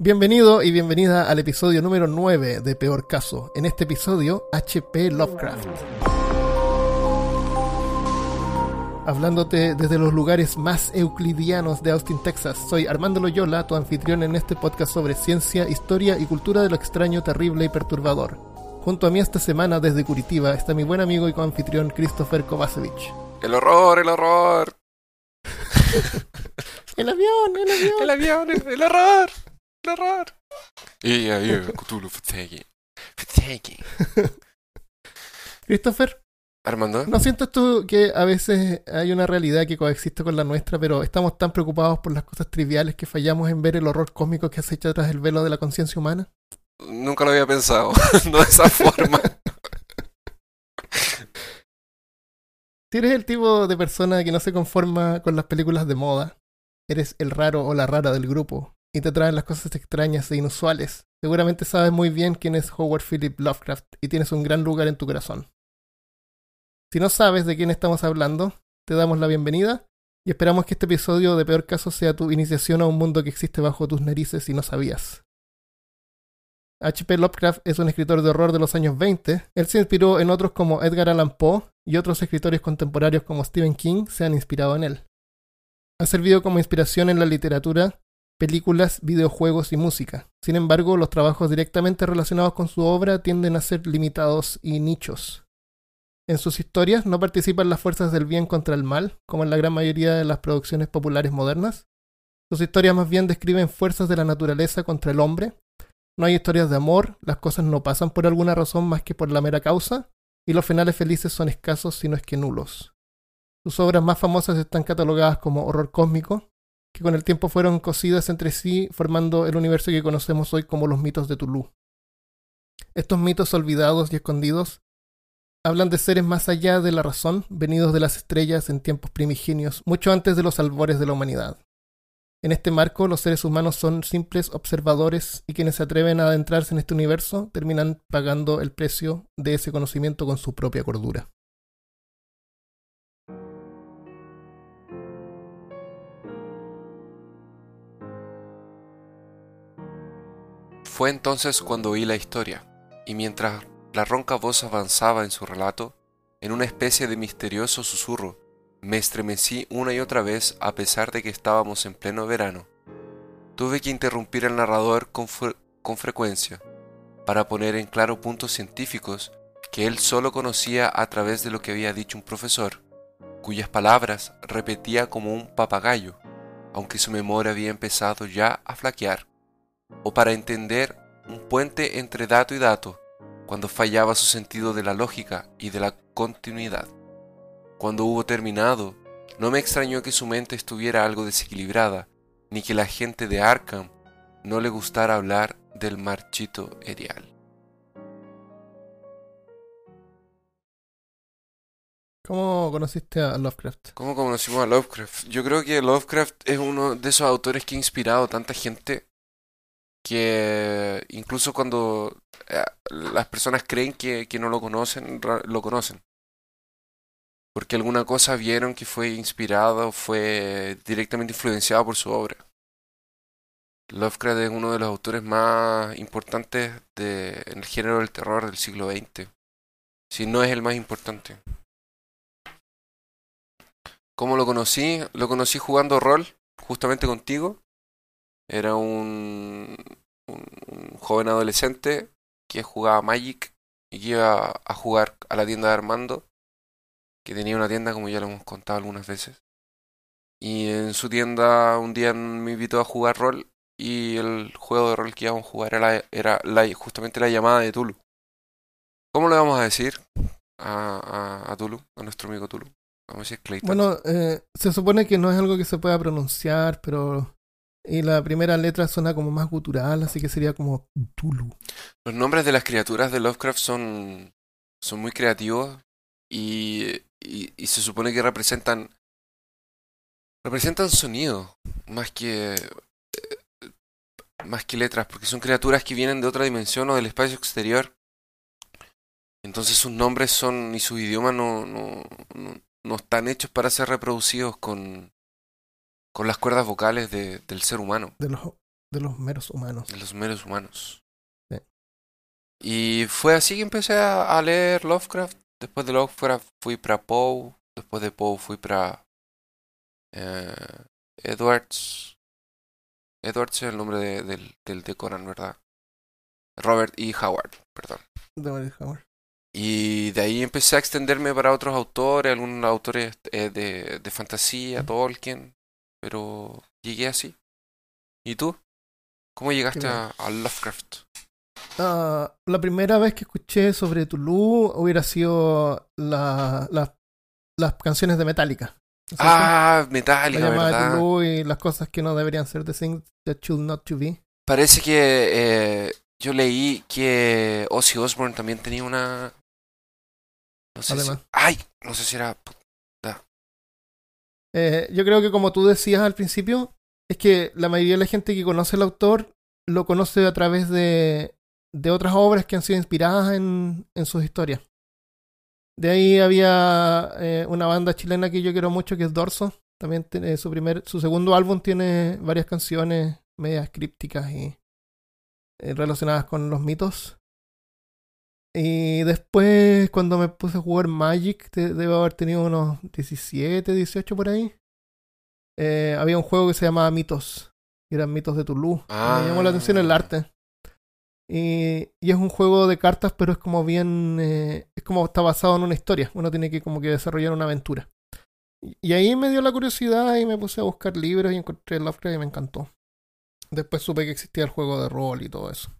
Bienvenido y bienvenida al episodio número 9 de Peor Caso. En este episodio, HP Lovecraft. Hablándote desde los lugares más euclidianos de Austin, Texas, soy Armando Loyola, tu anfitrión en este podcast sobre ciencia, historia y cultura de lo extraño, terrible y perturbador. Junto a mí esta semana desde Curitiba está mi buen amigo y coanfitrión Christopher Kovacevic. El horror, el horror. El avión, el avión. El avión, el, el horror. Y ahí, Cthulhu Fatigue. Fatigue. Christopher, Armando. ¿no sientes tú que a veces hay una realidad que coexiste con la nuestra, pero estamos tan preocupados por las cosas triviales que fallamos en ver el horror cósmico que acecha tras el velo de la conciencia humana? Nunca lo había pensado. no de esa forma. Si eres el tipo de persona que no se conforma con las películas de moda, eres el raro o la rara del grupo y te traen las cosas extrañas e inusuales, seguramente sabes muy bien quién es Howard Philip Lovecraft y tienes un gran lugar en tu corazón. Si no sabes de quién estamos hablando, te damos la bienvenida y esperamos que este episodio de Peor Caso sea tu iniciación a un mundo que existe bajo tus narices y no sabías. H.P. Lovecraft es un escritor de horror de los años 20. Él se inspiró en otros como Edgar Allan Poe y otros escritores contemporáneos como Stephen King se han inspirado en él. Ha servido como inspiración en la literatura, películas, videojuegos y música. Sin embargo, los trabajos directamente relacionados con su obra tienden a ser limitados y nichos. En sus historias no participan las fuerzas del bien contra el mal, como en la gran mayoría de las producciones populares modernas. Sus historias más bien describen fuerzas de la naturaleza contra el hombre. No hay historias de amor, las cosas no pasan por alguna razón más que por la mera causa, y los finales felices son escasos si no es que nulos. Sus obras más famosas están catalogadas como horror cósmico, que con el tiempo fueron cosidas entre sí formando el universo que conocemos hoy como los mitos de Tulu. Estos mitos olvidados y escondidos hablan de seres más allá de la razón, venidos de las estrellas en tiempos primigenios, mucho antes de los albores de la humanidad. En este marco, los seres humanos son simples observadores y quienes se atreven a adentrarse en este universo terminan pagando el precio de ese conocimiento con su propia cordura. Fue entonces cuando oí la historia, y mientras la ronca voz avanzaba en su relato, en una especie de misterioso susurro, me estremecí una y otra vez a pesar de que estábamos en pleno verano. Tuve que interrumpir al narrador con, fre con frecuencia para poner en claro puntos científicos que él solo conocía a través de lo que había dicho un profesor, cuyas palabras repetía como un papagayo, aunque su memoria había empezado ya a flaquear, o para entender un puente entre dato y dato, cuando fallaba su sentido de la lógica y de la continuidad. Cuando hubo terminado, no me extrañó que su mente estuviera algo desequilibrada, ni que la gente de Arkham no le gustara hablar del marchito erial. ¿Cómo conociste a Lovecraft? ¿Cómo conocimos a Lovecraft? Yo creo que Lovecraft es uno de esos autores que ha inspirado a tanta gente que incluso cuando eh, las personas creen que, que no lo conocen, lo conocen. Porque alguna cosa vieron que fue inspirado o fue directamente influenciado por su obra. Lovecraft es uno de los autores más importantes de, en el género del terror del siglo XX. Si no es el más importante. ¿Cómo lo conocí? Lo conocí jugando rol, justamente contigo. Era un, joven adolescente que jugaba Magic y que iba a jugar a la tienda de Armando, que tenía una tienda como ya lo hemos contado algunas veces. Y en su tienda un día me invitó a jugar rol y el juego de rol que íbamos a jugar era, era justamente la llamada de Tulu. ¿Cómo le vamos a decir a, a, a Tulu, a nuestro amigo Tulu? Vamos a decir Clayton. Bueno, eh, se supone que no es algo que se pueda pronunciar, pero... Y la primera letra suena como más gutural, así que sería como Tulu. Los nombres de las criaturas de Lovecraft son, son muy creativos y, y, se supone que representan representan sonido más que eh, más que letras, porque son criaturas que vienen de otra dimensión o del espacio exterior. Entonces sus nombres son y sus idiomas no, no, no, no están hechos para ser reproducidos con, con las cuerdas vocales de, del ser humano. De los, de los meros humanos. de los meros humanos. Sí. Y fue así que empecé a, a leer Lovecraft. Después de Lovecraft fui para Poe. Después de Poe fui para eh, Edwards. Edwards es el nombre de, del, del de Conan, ¿verdad? Robert E. Howard, perdón. De David Howard. Y de ahí empecé a extenderme para otros autores, algunos autores eh, de, de fantasía, Tolkien, pero llegué así. ¿Y tú? ¿Cómo llegaste a, a Lovecraft? Ah, la primera vez que escuché sobre Tulu hubiera sido la, la- las canciones de Metallica. Ah, Metallica, ¿verdad? Tulu y las cosas que no deberían ser, the things that should not to be. Parece que eh, yo leí que Ozzy Osbourne también tenía una... No sé si... Además. ¡Ay! No sé si era... Eh, yo creo que como tú decías al principio, es que la mayoría de la gente que conoce al autor lo conoce a través de, de otras obras que han sido inspiradas en, en sus historias. De ahí había eh, una banda chilena que yo quiero mucho que es Dorso. También tiene su primer, su segundo álbum tiene varias canciones medias crípticas y eh, relacionadas con los mitos. Y después, cuando me puse a jugar Magic, te- debo haber tenido unos 17, 18 por ahí. eh, había un juego que se llamaba Mitos, que eran mitos de Tulu. Ah. Me llamó la atención el arte. Y, y es un juego de cartas, pero es como bien. eh, es como está basado en una historia. Uno tiene que como que desarrollar una aventura. Y, y ahí me dio la curiosidad y me puse a buscar libros y encontré Lovecraft y me encantó. Después supe que existía el juego de rol y todo eso.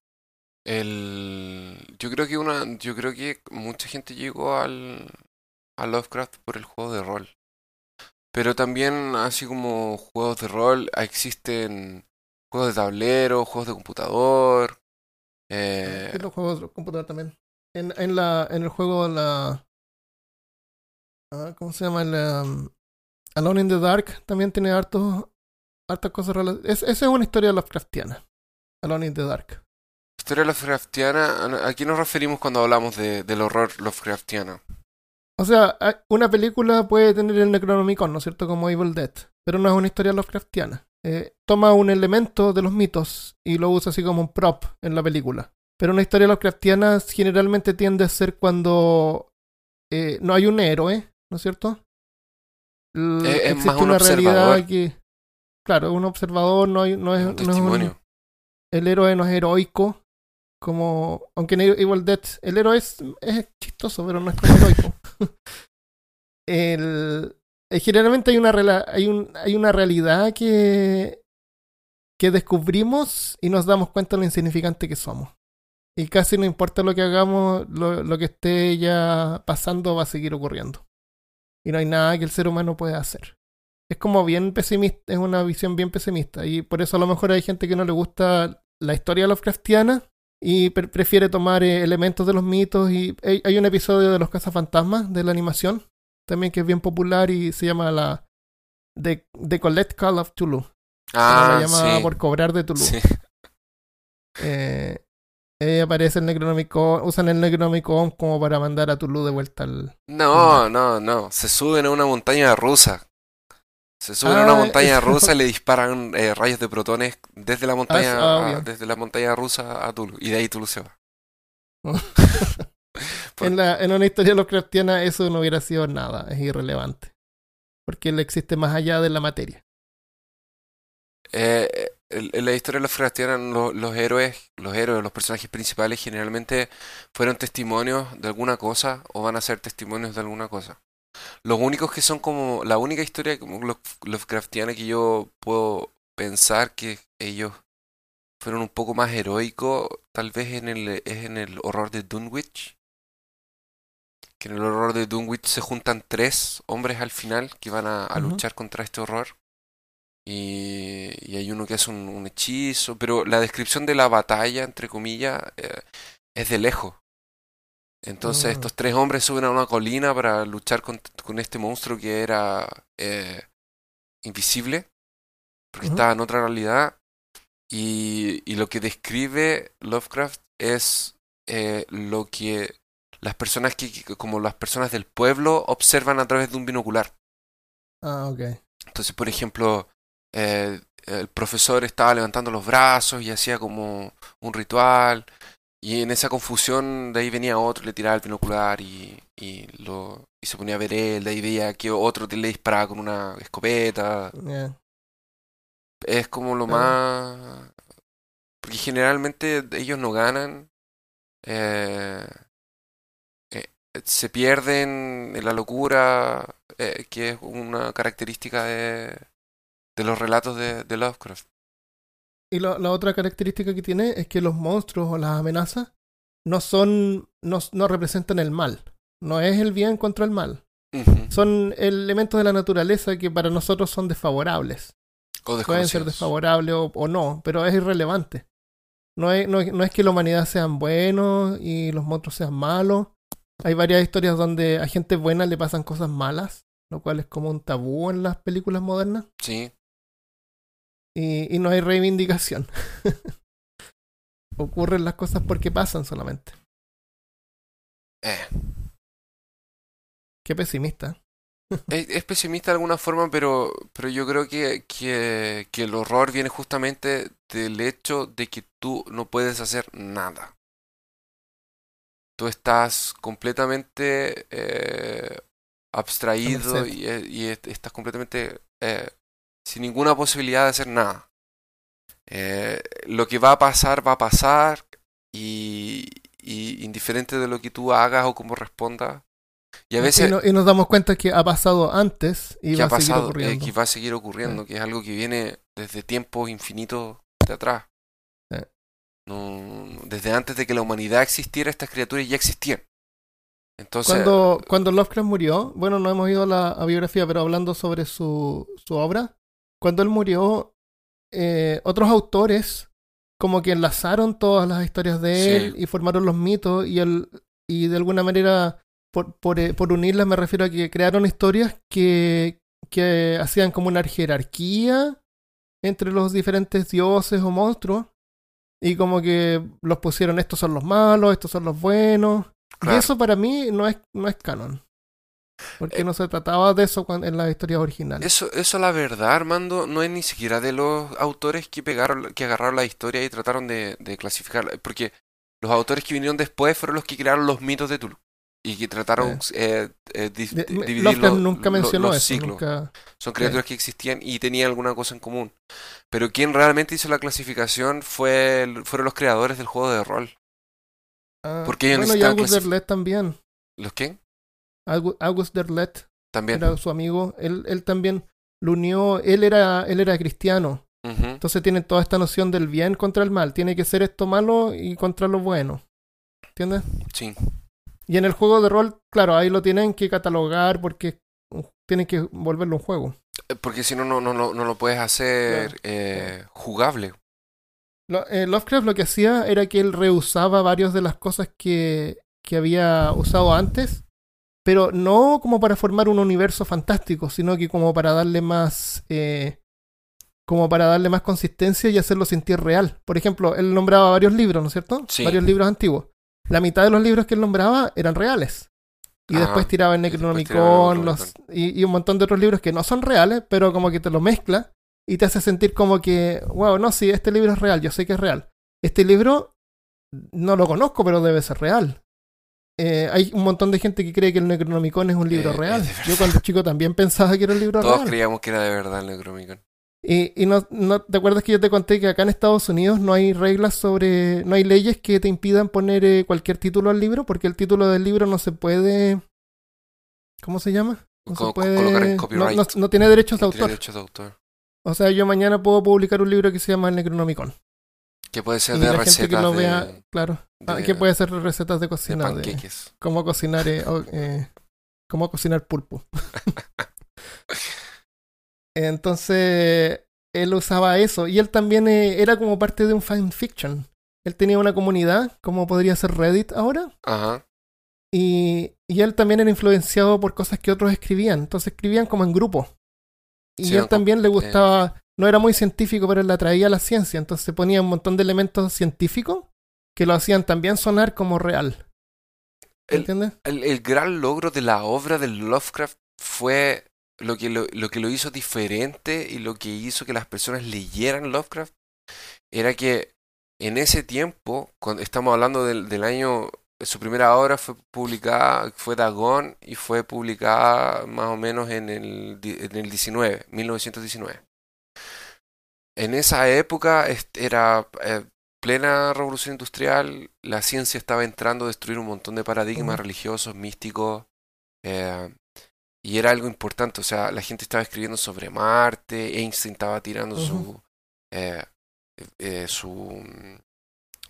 El... Yo creo que una... Yo creo que mucha gente llegó al... a Lovecraft por el juego de rol. Pero también, así como juegos de rol, existen juegos de tablero, juegos de computador. Eh, los juegos de computador también. En, en, la, en el juego, la. ah, ¿Cómo se llama? Um, Alone in the Dark también tiene hartos, hartas cosas relacionadas. Es, esa es una historia Lovecraftiana. Alone in the Dark. Historia Lovecraftiana, ¿a qué nos referimos cuando hablamos de, del horror Lovecraftiano? O sea, una película puede tener el Necronomicon, ¿no es cierto? Como Evil Dead. Pero no es una historia Lovecraftiana. Eh, toma un elemento de los mitos y lo usa así como un prop en la película. Pero una historia Lovecraftiana generalmente tiende a ser cuando eh, no hay un héroe, ¿no es cierto? L- Es- existe más un una realidad que. Claro, un observador no, hay, no es, Un no es un- el héroe no es heroico. Como. Aunque en Evil Dead el héroe es, es chistoso, pero no es como heroico. el, eh, generalmente hay una, hay, un, hay una realidad que, que descubrimos y nos damos cuenta de lo insignificante que somos. Y casi no importa lo que hagamos, lo, lo que esté ya pasando va a seguir ocurriendo. Y no hay nada que el ser humano pueda hacer. Es como bien pesimista, es una visión bien pesimista. Y por eso a lo mejor hay gente que no le gusta la historia Lovecraftiana y pre- prefiere tomar eh, elementos de los mitos. Y hay, hay un episodio de los cazafantasmas de la animación también que es bien popular y se llama la The, The Collect Call of Tulu. Ah, la llama sí. por cobrar de Tulu. sí. Eh, eh, aparece el Necronomicon, usan el Necronomicon como para mandar a Tulu de vuelta al... No, no, no. Se suben a una montaña rusa. Se suben a una Ah, montaña eso. rusa y le disparan eh, rayos de protones desde la montaña, ah, a- obvio. desde la montaña rusa a Tulu. Y de ahí Tulu se va. En, la, en una historia Lovecraftiana eso no hubiera sido nada, es irrelevante. Porque él existe más allá de la materia. Eh, en en la historia de los Lovecraftiana, lo- los héroes, los héroes, los personajes principales generalmente fueron testimonios de alguna cosa o van a ser testimonios de alguna cosa. Los únicos que son como la única historia como Love- Lovecraftiana que yo puedo pensar que ellos fueron un poco más heroicos, tal vez en el es en el horror de Dunwich. Que en el horror de Dunwich se juntan tres hombres al final que van a, luchar contra este horror. Y, y hay uno que hace un, un hechizo, pero la descripción de la batalla, entre comillas, eh, es de lejos. Entonces Ah. estos tres hombres suben a una colina para luchar con, con este monstruo que era eh, invisible, porque estaba en otra realidad. Y, y lo que describe Lovecraft es eh, lo que las personas que, que- como las personas del pueblo observan a través de un binocular. Ah, ok. Entonces, por ejemplo, eh, el profesor estaba levantando los brazos y hacía como un ritual. Y en esa confusión de ahí venía otro, le tiraba el binocular y, y, lo, y se ponía a ver él, de ahí veía que otro le disparaba con una escopeta. Es como lo más... Porque generalmente ellos no ganan. eh, eh, se pierden en la locura, eh, que es una característica de, de los relatos de, de Lovecraft. Y la otra característica que tiene es que los monstruos o las amenazas no son, no, no representan el mal. No es el bien contra el mal. Son elementos de la naturaleza que para nosotros son desfavorables. O Pueden ser desfavorables o, o no, pero es irrelevante. No es, no, no es que la humanidad sean buenos y los monstruos sean malos. Hay varias historias donde a gente buena le pasan cosas malas, lo cual es como un tabú en las películas modernas. Sí, Y, y no hay reivindicación. Ocurren las cosas porque pasan solamente. eh. Qué pesimista. Es, es pesimista de alguna forma, pero, pero yo creo que, que, que el horror viene justamente del hecho de que tú no puedes hacer nada. Tú estás completamente eh, abstraído y, eh, y estás completamente eh, sin ninguna posibilidad de hacer nada. Eh, lo que va a pasar, va a pasar y, y indiferente de lo que tú hagas o cómo respondas. Y a veces y, no- y nos damos cuenta que ha pasado antes y que va ha a seguir pasado, eh, ocurriendo. que va a seguir ocurriendo, que es algo que viene desde tiempos infinitos de atrás. Sí. No, no- desde antes de que la humanidad existiera, estas criaturas ya existían. Entonces, Cuando, cuando Lovecraft murió, bueno, no hemos ido a la a biografía, pero hablando sobre su, su obra, cuando él murió, eh, otros autores como que enlazaron todas las historias de Sí. él y formaron los mitos y, él, y de alguna manera, por, por, eh, por unirlas me refiero a que crearon historias que, que hacían como una jerarquía entre los diferentes dioses o monstruos y como que los pusieron estos son los malos, estos son los buenos. Claro. Y eso para mí no es, no es canon. Porque Eh, no se trataba de eso en las historias originales. eso, eso la verdad, Armando, no es ni siquiera de los autores que pegaron, que agarraron la historia y trataron de, de clasificarla. Porque los autores que vinieron después fueron los que crearon los mitos de Tulu. Y que trataron eh, eh, di- De- dividir nunca mencionó los eso. ciclos. Nunca, Son criaturas que existían y tenían alguna cosa en común. Pero quien realmente hizo la clasificación fue fueron los creadores del juego de rol. Ah, Porque ellos bueno, y también. ¿Los qué? August Derlet También. era su amigo. Él, él también lo unió. Él era, él era cristiano. Entonces tienen toda esta noción del bien contra el mal. Tiene que ser esto malo y contra lo bueno. ¿Entiendes? Sí. Y en el juego de rol, claro, ahí lo tienen que catalogar porque tienen que volverlo un juego. Eh, Porque si no, no, no, lo- no lo puedes hacer Claro, eh, jugable. Lo- eh, Lovecraft lo que hacía era que él reusaba varias de las cosas que, que había usado antes, pero no como para formar un universo fantástico, sino que como para darle más eh, como para darle más consistencia y hacerlo sentir real. Por ejemplo, él nombraba varios libros, ¿no es cierto? Sí. Varios libros antiguos. La mitad de los libros que él nombraba eran reales. Y Ajá. después tiraba el tiraba Necronomicon los- y, y un montón de otros libros que no son reales, pero como que te lo mezcla y te hace sentir como que, wow, no, sí, este libro es real, yo sé que es real. Este libro no lo conozco, pero debe ser real. Eh, hay un montón de gente que cree que el Necronomicon es un libro Eh, real. verdad. Yo cuando chico también pensaba que era un libro Todos real. creíamos que era de verdad el Necronomicon. Y, y no, no, ¿te acuerdas que yo te conté que acá en Estados Unidos no hay reglas sobre, no hay leyes que te impidan poner eh, cualquier título al libro? Porque el título del libro no se puede, ¿cómo se llama? No Co- se en no, copyright. no- no tiene derechos de autor. derechos de autor. O sea, yo mañana puedo publicar un libro que se llama El Necronomicon. Que puede ser Y de la gente que recetas lo de, vea, claro, ah, de- que puede ser recetas de de cocina, de, panqueques. cómo cocinar, eh, o, eh, cómo cocinar pulpo. Entonces, él usaba eso. Y él también eh, era como parte de un fanfiction. Él tenía una comunidad, como podría ser Reddit ahora. Ajá. Y, y él también era influenciado por cosas que otros escribían. Entonces escribían como en grupo. Y Sí, él también le gustaba, no era muy científico, pero le atraía a la ciencia. Entonces ponía un montón de elementos científicos que lo hacían también sonar como real. El- ¿Entiendes? El, el gran logro de la obra de Lovecraft fue lo que lo, lo que lo hizo diferente y lo que hizo que las personas leyeran Lovecraft era que en ese tiempo, cuando estamos hablando del, del año, su primera obra fue publicada, fue Dagon y fue publicada más o menos en el, en el 19, 1919. En esa época era eh, plena revolución industrial, la ciencia estaba entrando a destruir un montón de paradigmas religiosos, místicos, eh, y era algo importante, o sea, la gente estaba escribiendo sobre Marte, Einstein estaba tirando su, eh, eh, su mm,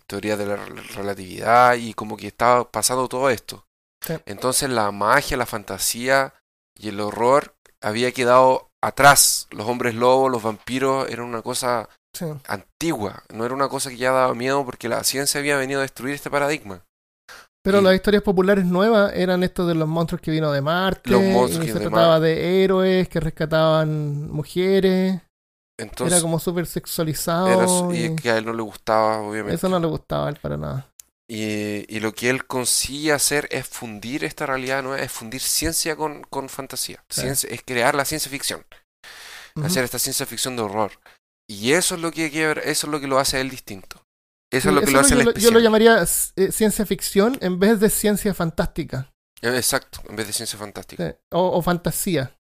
teoría de la rel- relatividad y como que estaba pasando todo esto. Sí. Entonces la magia, la fantasía y el horror había quedado atrás. Los hombres lobos, los vampiros eran una cosa Sí. antigua, no era una cosa que ya daba miedo porque la ciencia había venido a destruir este paradigma. Pero Y- las historias populares nuevas eran estos de los monstruos que vino de Marte. Los monstruos y que se trataba de héroes que rescataban mujeres. Entonces, era como súper sexualizado. era y y que a él no le gustaba, obviamente. eso no le gustaba a él para nada. Y, y lo que él consigue hacer es fundir esta realidad nueva, es fundir ciencia con, con fantasía. Ciencia- es crear la ciencia ficción, hacer esta ciencia ficción de horror. Y eso es lo que eso es lo que lo hace a él distinto. Eso es lo que Eso lo hace yo, lo- yo lo especial. llamaría eh, ciencia ficción en vez de ciencia fantástica Eh, Exacto, en vez de ciencia fantástica. sí, o, o fantasía.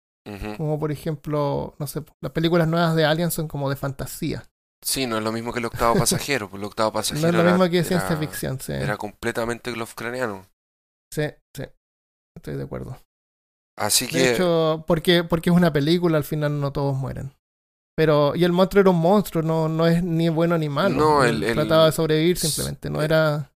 Como por ejemplo, no sé, las películas nuevas de Alien son como de fantasía. Sí, no es lo mismo que el octavo pasajero, pues el octavo No pasajero es lo era- mismo que era- ciencia ficción. Sí, Era completamente Lovecraftiano. sí, sí. Estoy de acuerdo. Así De que hecho, porque, porque es una película, al final no todos mueren. Pero, y el monstruo era un monstruo, no, no es ni bueno ni malo. No, Él el- el- trataba de sobrevivir simplemente, no eh, era...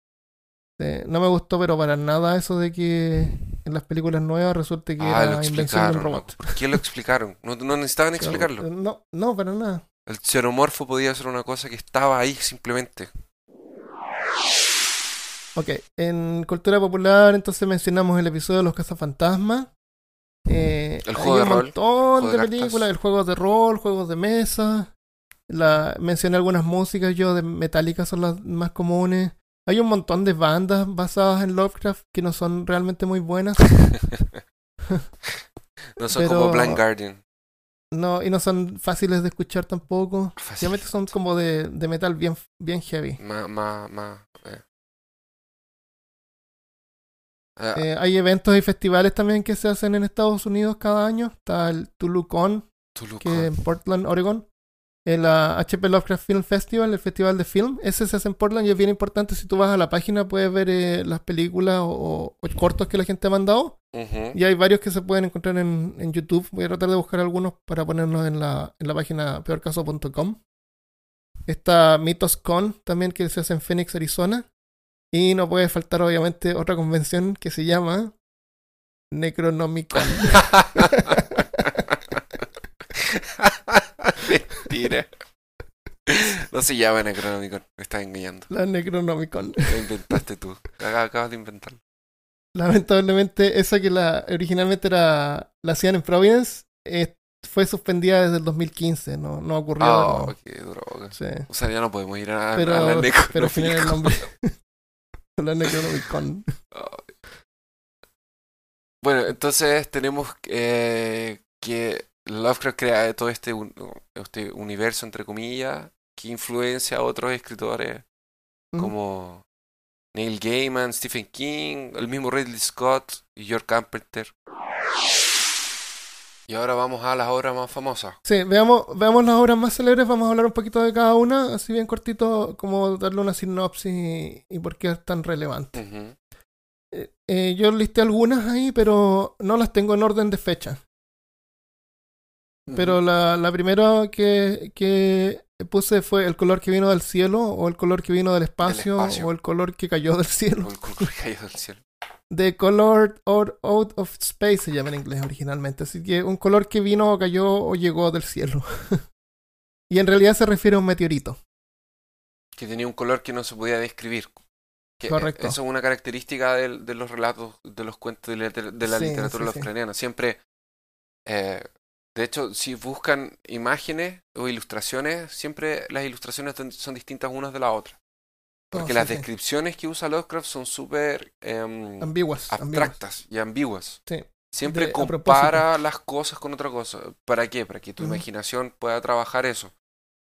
sí, no me gustó, pero para nada eso de que en las películas nuevas resulte que ah, era invención de un robot. ¿Por qué lo explicaron? No, no necesitaban explicarlo. No, no, para nada. El xenomorfo podía ser una cosa que estaba ahí simplemente. Ok, en cultura popular entonces mencionamos el episodio de los cazafantasmas. Eh, El hay juego de un rol, montón juego de películas, el juego de rol, juegos de mesa. La, mencioné algunas músicas yo de Metallica son las más comunes. Hay un montón de bandas basadas en Lovecraft que no son realmente muy buenas. No son Pero- como Blind Guardian. No, y no son fáciles de escuchar tampoco. Fácil. Realmente son como de, de metal bien, bien heavy. Más, más, más. eh. Hay eventos y festivales también que se hacen en Estados Unidos cada año. Está el TuluCon, Tulucón. que en Portland, Oregon. El ah, HP Lovecraft Film Festival, el festival de film. Ese se hace en Portland y es bien importante. Si tú vas a la página puedes ver eh, las películas o, o cortos que la gente ha mandado. Y hay varios que se pueden encontrar en, en YouTube. Voy a tratar de buscar algunos para ponernos en la, en la página peorcaso.com. Está MythosCon también que se hace en Phoenix, Arizona. Y no puede faltar obviamente otra convención que se llama Necronomicon. Mentira. No se llama Necronomicon. Me estás engañando. la Necronomicon. Lo inventaste tú. Acabas de inventarlo. Lamentablemente, esa que la originalmente era la hacían en Providence, eh, fue suspendida desde el 2015. No, no ocurrió. de Oh, nuevo. qué droga. Sí. O sea, ya no podemos ir a, a Pero, la pero al final el Necronomicon. nombre. la Necronomicon. Ay. Bueno, entonces tenemos eh, que Lovecraft crea todo este, un- este universo, entre comillas, que influencia a otros escritores como Neil Gaiman, Stephen King, el mismo Ridley Scott y George Carpenter. Y ahora vamos a las obras más famosas. Sí, veamos, veamos las obras más célebres, vamos a hablar un poquito de cada una, así bien cortito, como darle una sinopsis y, y por qué es tan relevante. Eh, eh, yo listé algunas ahí, pero no las tengo en orden de fecha. Pero la, la primera que, que puse fue el color que vino del cielo, o el color que vino del espacio, espacio. o el color que cayó del cielo. O el color del cielo. The Color or Out of Space se llama en inglés originalmente. Así que un color que vino o cayó o llegó del cielo. y en realidad se refiere a un meteorito. Que tenía un color que no se podía describir. Que, eh, Correcto. Eso es una característica del- de, los relatos, de los cuentos de, la liter- de la Sí, literatura sí, sí. lovecraftiana. Siempre, eh, de hecho, si buscan imágenes o ilustraciones, siempre las ilustraciones son- distintas unas de la otra. Porque No, las sí, descripciones que usa Lovecraft son súper em, Ambiguas. ambiguas. abstractas y ambiguas. Sí. Siempre De- compara las cosas con otra cosa. ¿Para qué? Para que tu imaginación pueda trabajar eso.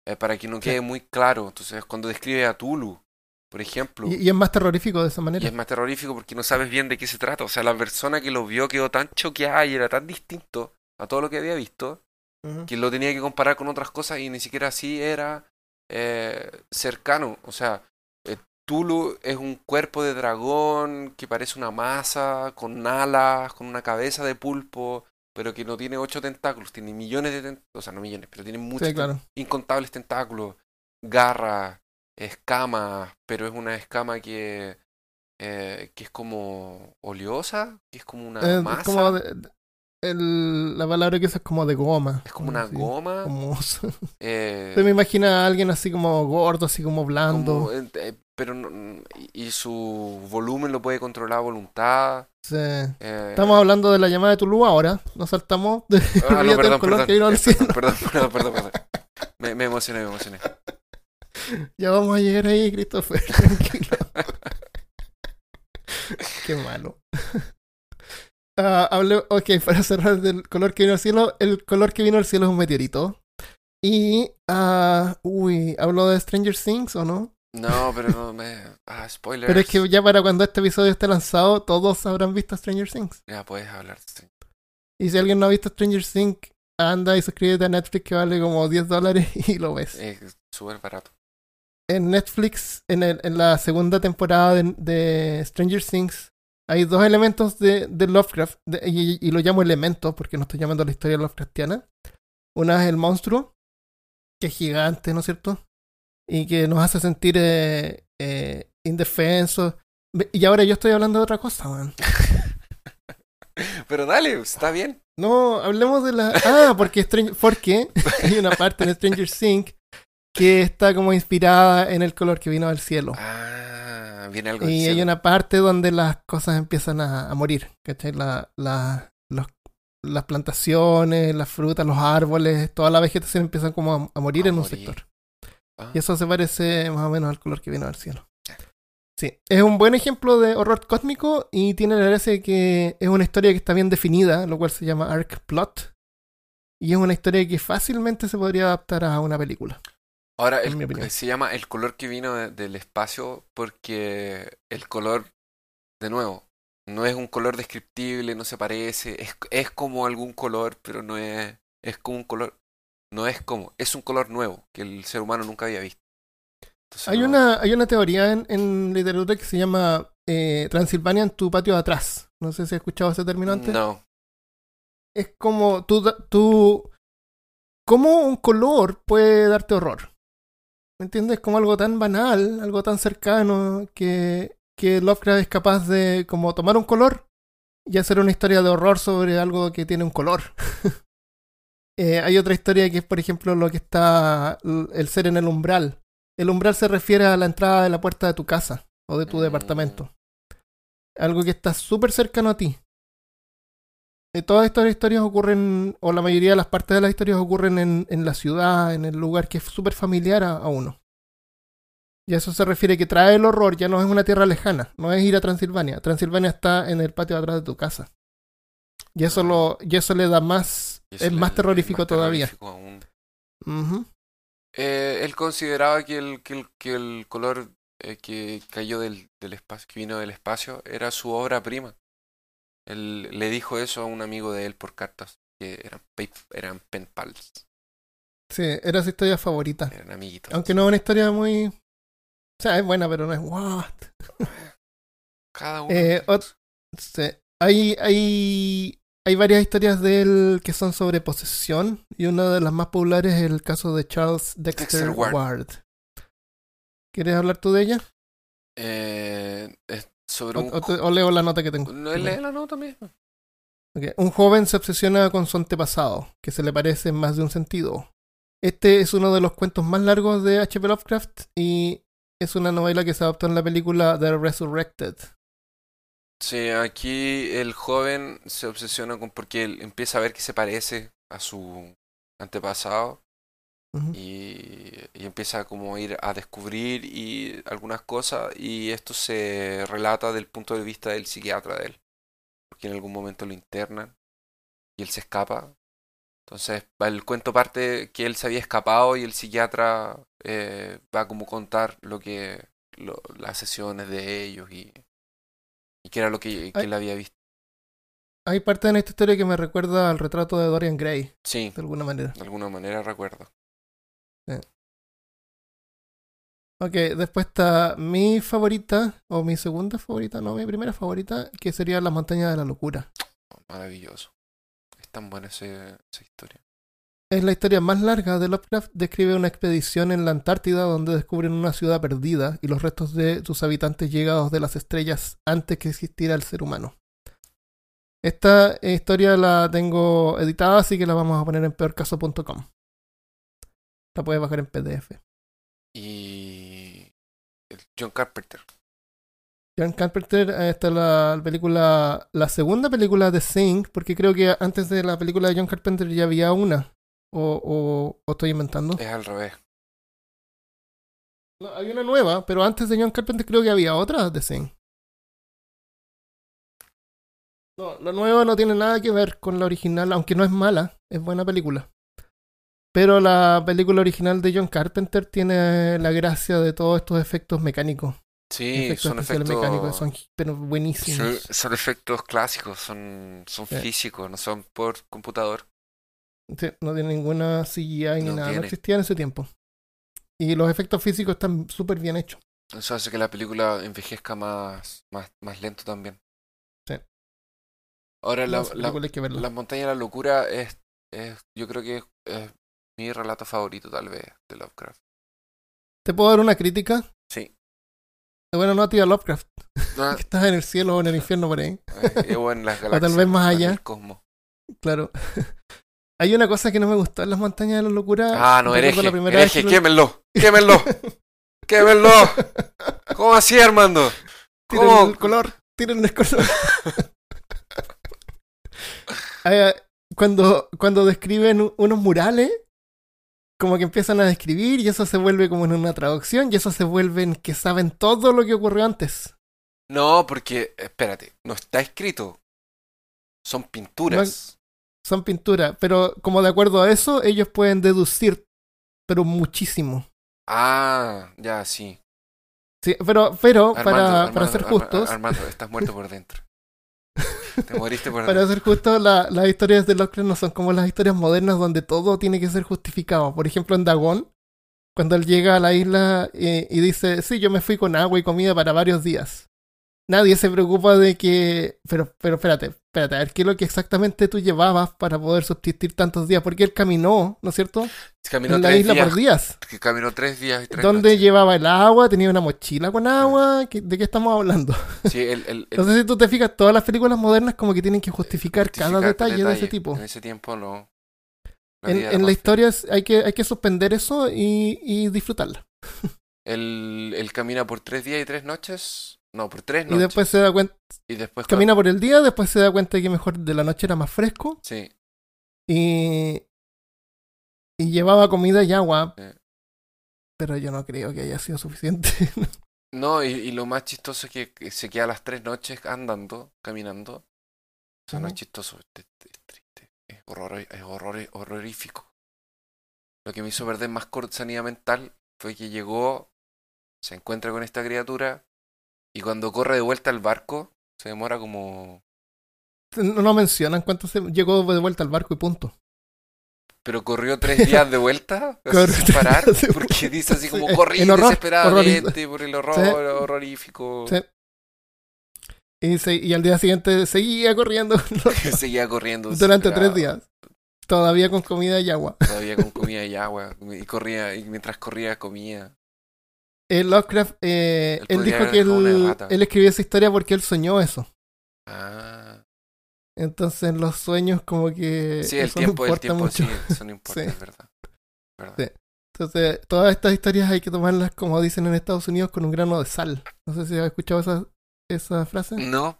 Eh, para que no quede muy claro. Entonces, cuando describe a Tulu, por ejemplo, Y, y es más terrorífico de esa y manera. es más terrorífico porque no sabes bien de qué se trata. O sea, la persona que lo vio quedó tan choqueada y era tan distinto a todo lo que había visto que lo tenía que comparar con otras cosas y ni siquiera así era eh, cercano. O sea, eh, Tulu es un cuerpo de dragón que parece una masa, con alas, con una cabeza de pulpo, pero que no tiene ocho tentáculos, tiene millones de tentáculos, o sea, no millones, pero tiene muchos, Sí, claro. incontables tentáculos, garras, escamas, pero es una escama que, eh, que es como oleosa, que es como una Eh, masa, como de- de- el- la palabra que usa es como de goma. es como una así, goma. Como, eh, se me imagina a alguien así como gordo, así como blando. como, eh, eh, pero no- y, su volumen lo puede controlar a voluntad. Sí. eh, Estamos hablando de la llamada de Tulu ahora. Nos saltamos de ah, no, perdón, color perdón, que vino al eh, cielo. perdón, perdón, perdón, perdón, perdón. Me, me emocioné, me emocioné. Ya vamos a llegar ahí, Christopher. Tranquilo. Qué malo. Ah, hablé- ok, para cerrar del color que vino al cielo, el color que vino al cielo es un meteorito. Y, ah, uy, ¿hablo de Stranger Things o no? No, pero no me. Ah, spoilers. Pero es que ya para cuando este episodio esté lanzado, todos habrán visto Stranger Things. Ya puedes hablar. sí. Y si alguien no ha visto Stranger Things, anda y suscríbete a Netflix que vale como 10 dólares y lo ves. Es súper barato. en Netflix, en, el- en la segunda temporada de, de Stranger Things, hay dos elementos de, de Lovecraft, de- y, y lo llamo elementos porque no estoy llamando la historia Lovecraftiana. Una es el monstruo, que es gigante, ¿no es cierto? Y que nos hace sentir eh, eh, indefensos. Y ahora yo estoy hablando de otra cosa, man. Pero dale, está bien. No, hablemos de la. Ah, porque, Stranger... porque hay una parte en Stranger Things que está como inspirada en el color que vino del cielo. Ah, viene algo Y hay una parte donde las cosas empiezan a, a morir, ¿cachai? La, la- los- las plantaciones, las frutas, los árboles, toda la vegetación empiezan como a, a morir A en un sector. Ah. Y eso se parece más o menos al color que vino del cielo. Sí, es un buen ejemplo de horror cósmico y tiene la gracia de que es una historia que está bien definida, lo cual se llama arc plot. Y es una historia que fácilmente se podría adaptar a una película. Ahora, el- mi se llama el color que vino de- del espacio porque el color, de nuevo, no es un color descriptible, no se parece, es, es como algún color, pero no es, es como un color, no es como, es un color nuevo que el ser humano nunca había visto. Entonces, Hay no- una, hay una teoría en, en literatura que se llama eh, Transilvania en tu patio de atrás. No sé si has escuchado ese término antes. No, Es como tú, tú. ¿Cómo un color puede darte horror? ¿Me entiendes? Como algo tan banal, algo tan cercano, que, que Lovecraft es capaz de como tomar un color y hacer una historia de horror sobre algo que tiene un color. Eh, hay otra historia que es, por ejemplo, lo que está el ser en el umbral. El umbral se refiere a la entrada de la puerta de tu casa o de tu Mm. departamento. Algo que está súper cercano a ti. Eh, todas estas historias ocurren, o la mayoría de las partes de las historias ocurren en, en la ciudad, en el lugar que es súper familiar a, a uno. Y a eso se refiere que trae el horror, ya no es una tierra lejana, no es ir a Transilvania. Transilvania está en el patio de atrás de tu casa. Y eso, lo, y eso le da más, es más le- terrorífico más todavía. terrorífico. Eh, él consideraba que el, que el, que el color eh, que cayó del, del espacio, que vino del espacio, era su obra prima. Él le dijo eso a un amigo de él por cartas, que eran, eran pen pals, Sí, era su historia favorita. eran amiguitos. Aunque no es una historia muy... O sea, es buena, pero no es... What? Cada uno. Eh, Sí. Hay, hay, hay varias historias de él que son sobre posesión y una de las más populares es el caso de Charles Dexter, Dexter Ward. Ward. ¿Quieres hablar tú de ella? Eh, es sobre O, un... o te- o leo la nota que tengo. No, lee la nota misma. Un joven se obsesiona con su antepasado, que se le parece en más de un sentido. Este es uno de los cuentos más largos de H.P. Lovecraft y es una novela que se adaptó en la película The Resurrected. Sí, aquí el joven se obsesiona con porque él empieza a ver que se parece a su antepasado Y, y empieza como a ir a descubrir y algunas cosas y esto se relata del punto de vista del psiquiatra de él. Porque que en algún momento lo internan y él se escapa. Entonces el cuento parte que él se había escapado y el psiquiatra eh, va como contar lo que lo, las sesiones de ellos y, y qué era lo que, que él había visto. Hay parte en esta historia que me recuerda al retrato de Dorian Gray, Sí, de alguna manera. de alguna manera recuerdo. Ok, después está mi favorita, o mi segunda favorita, no, mi primera favorita, que sería La Montaña de la Locura. Maravilloso. Es tan buena ese- esa historia. Es la historia más larga de Lovecraft. Describe una expedición en la Antártida donde descubren una ciudad perdida y los restos de sus habitantes llegados de las estrellas antes que existiera el ser humano. Esta historia la tengo editada, así que la vamos a poner en peorcaso.com. La puedes bajar en PDF. Y el John Carpenter. John Carpenter, eh, está la película, la segunda película de Sing, porque creo que antes de la película de John Carpenter ya había una. O, o, o estoy inventando. Es al revés. No, hay una nueva, pero antes de John Carpenter creo que había otra de Sing. No, la nueva no tiene nada que ver con la original, aunque no es mala, es buena película. Pero la película original de John Carpenter tiene la gracia de todos estos efectos mecánicos. Sí, efectos son efectos. mecánicos, son pero buenísimos. son, son efectos clásicos, son, son Sí. físicos, no son por computador. Sí, no tiene ninguna CGI ni No nada, no tiene. existía en ese tiempo. Y los efectos físicos están súper bien hechos. Eso hace que la película envejezca más, más, más lento también. Sí. Ahora, la, Esa la, verla. Las montañas de la locura es, es yo creo que es mi relato favorito tal vez de Lovecraft. ¿Te puedo dar una crítica? Sí. Bueno, no a ti a Lovecraft, No, que estás en el cielo o en el infierno por ahí. eh, o en las tal galaxias. vez más en allá. el cosmos. Claro. Hay una cosa que no me gustó en las montañas de la locura. Ah, no, hereje. la primera Hereje, que lo- quémenlo. Quémenlo. Quémenlo. ¿Cómo así, Armando? ¿Cómo? el color, tiren el color. Ah, cuando, cuando describen unos murales, como que empiezan a describir y eso se vuelve como en una traducción y eso se vuelve en que saben todo lo que ocurrió antes. No, porque, espérate, no está escrito. Son pinturas. Son pinturas, pero como de acuerdo a eso, ellos pueden deducir, pero muchísimo. Ah, ya, sí. Sí, pero, pero Armando, para, Armando, para ser justos, Armando, estás muerto por dentro. Te moriste por Para ser justo, la- las historias de Lovecraft no son como las historias modernas donde todo tiene que ser justificado. Por ejemplo, en Dagon, cuando él llega a la isla eh, y dice, sí, yo me fui con agua y comida para varios días. Nadie se preocupa de que... Pero, pero espérate, espérate, a ver, ¿qué es lo que exactamente tú llevabas para poder subsistir tantos días? Porque él caminó, ¿no es cierto? Caminó en la isla días. por días. que caminó tres días y tres ¿Dónde noches. llevaba el agua? ¿Tenía una mochila con agua? ¿Qué- ¿De qué estamos hablando? Sí, el, el, el- No sé si tú te fijas, todas las películas modernas como que tienen que justificar cada detalle de ese tipo. En ese tiempo no. En, la historia es- hay que, hay que suspender eso y, y disfrutarla. Él, él camina por tres días y tres noches. No, por tres Y noches. después se da cuenta, y después camina por el día, después se da cuenta que mejor de la noche era más fresco Sí, y, y llevaba comida y agua. Sí. Pero yo no creo que haya sido suficiente. No, y, y lo más chistoso es que, se queda las tres noches andando, caminando. O sea, no es chistoso, es triste, es, horror, es horror- horrorífico. Lo que me hizo perder más sanidad mental fue que llegó, se encuentra con esta criatura y cuando corre de vuelta al barco se demora como... no, no mencionan cuánto se llegó de vuelta al barco y punto. Pero corrió tres días de vuelta sin parar porque dice así como sí, corrí horror, desesperadamente por el horror Sí. horrorífico. Sí. Y, se- y al día siguiente seguía corriendo Seguía corriendo durante tres días. Todavía con comida y agua. Todavía con comida y agua. Y corría, y mientras corría comía. Eh, Lovecraft, eh, Él dijo que él, escribió esa historia porque él soñó eso. Ah. Entonces en los sueños como que Sí, el tiempo, el tiempo mucho. sí, eso no importa, Sí. es verdad. verdad. Sí. Entonces todas estas historias hay que tomarlas como dicen en Estados Unidos con un grano de sal. No sé si has escuchado esa, esa frase. No,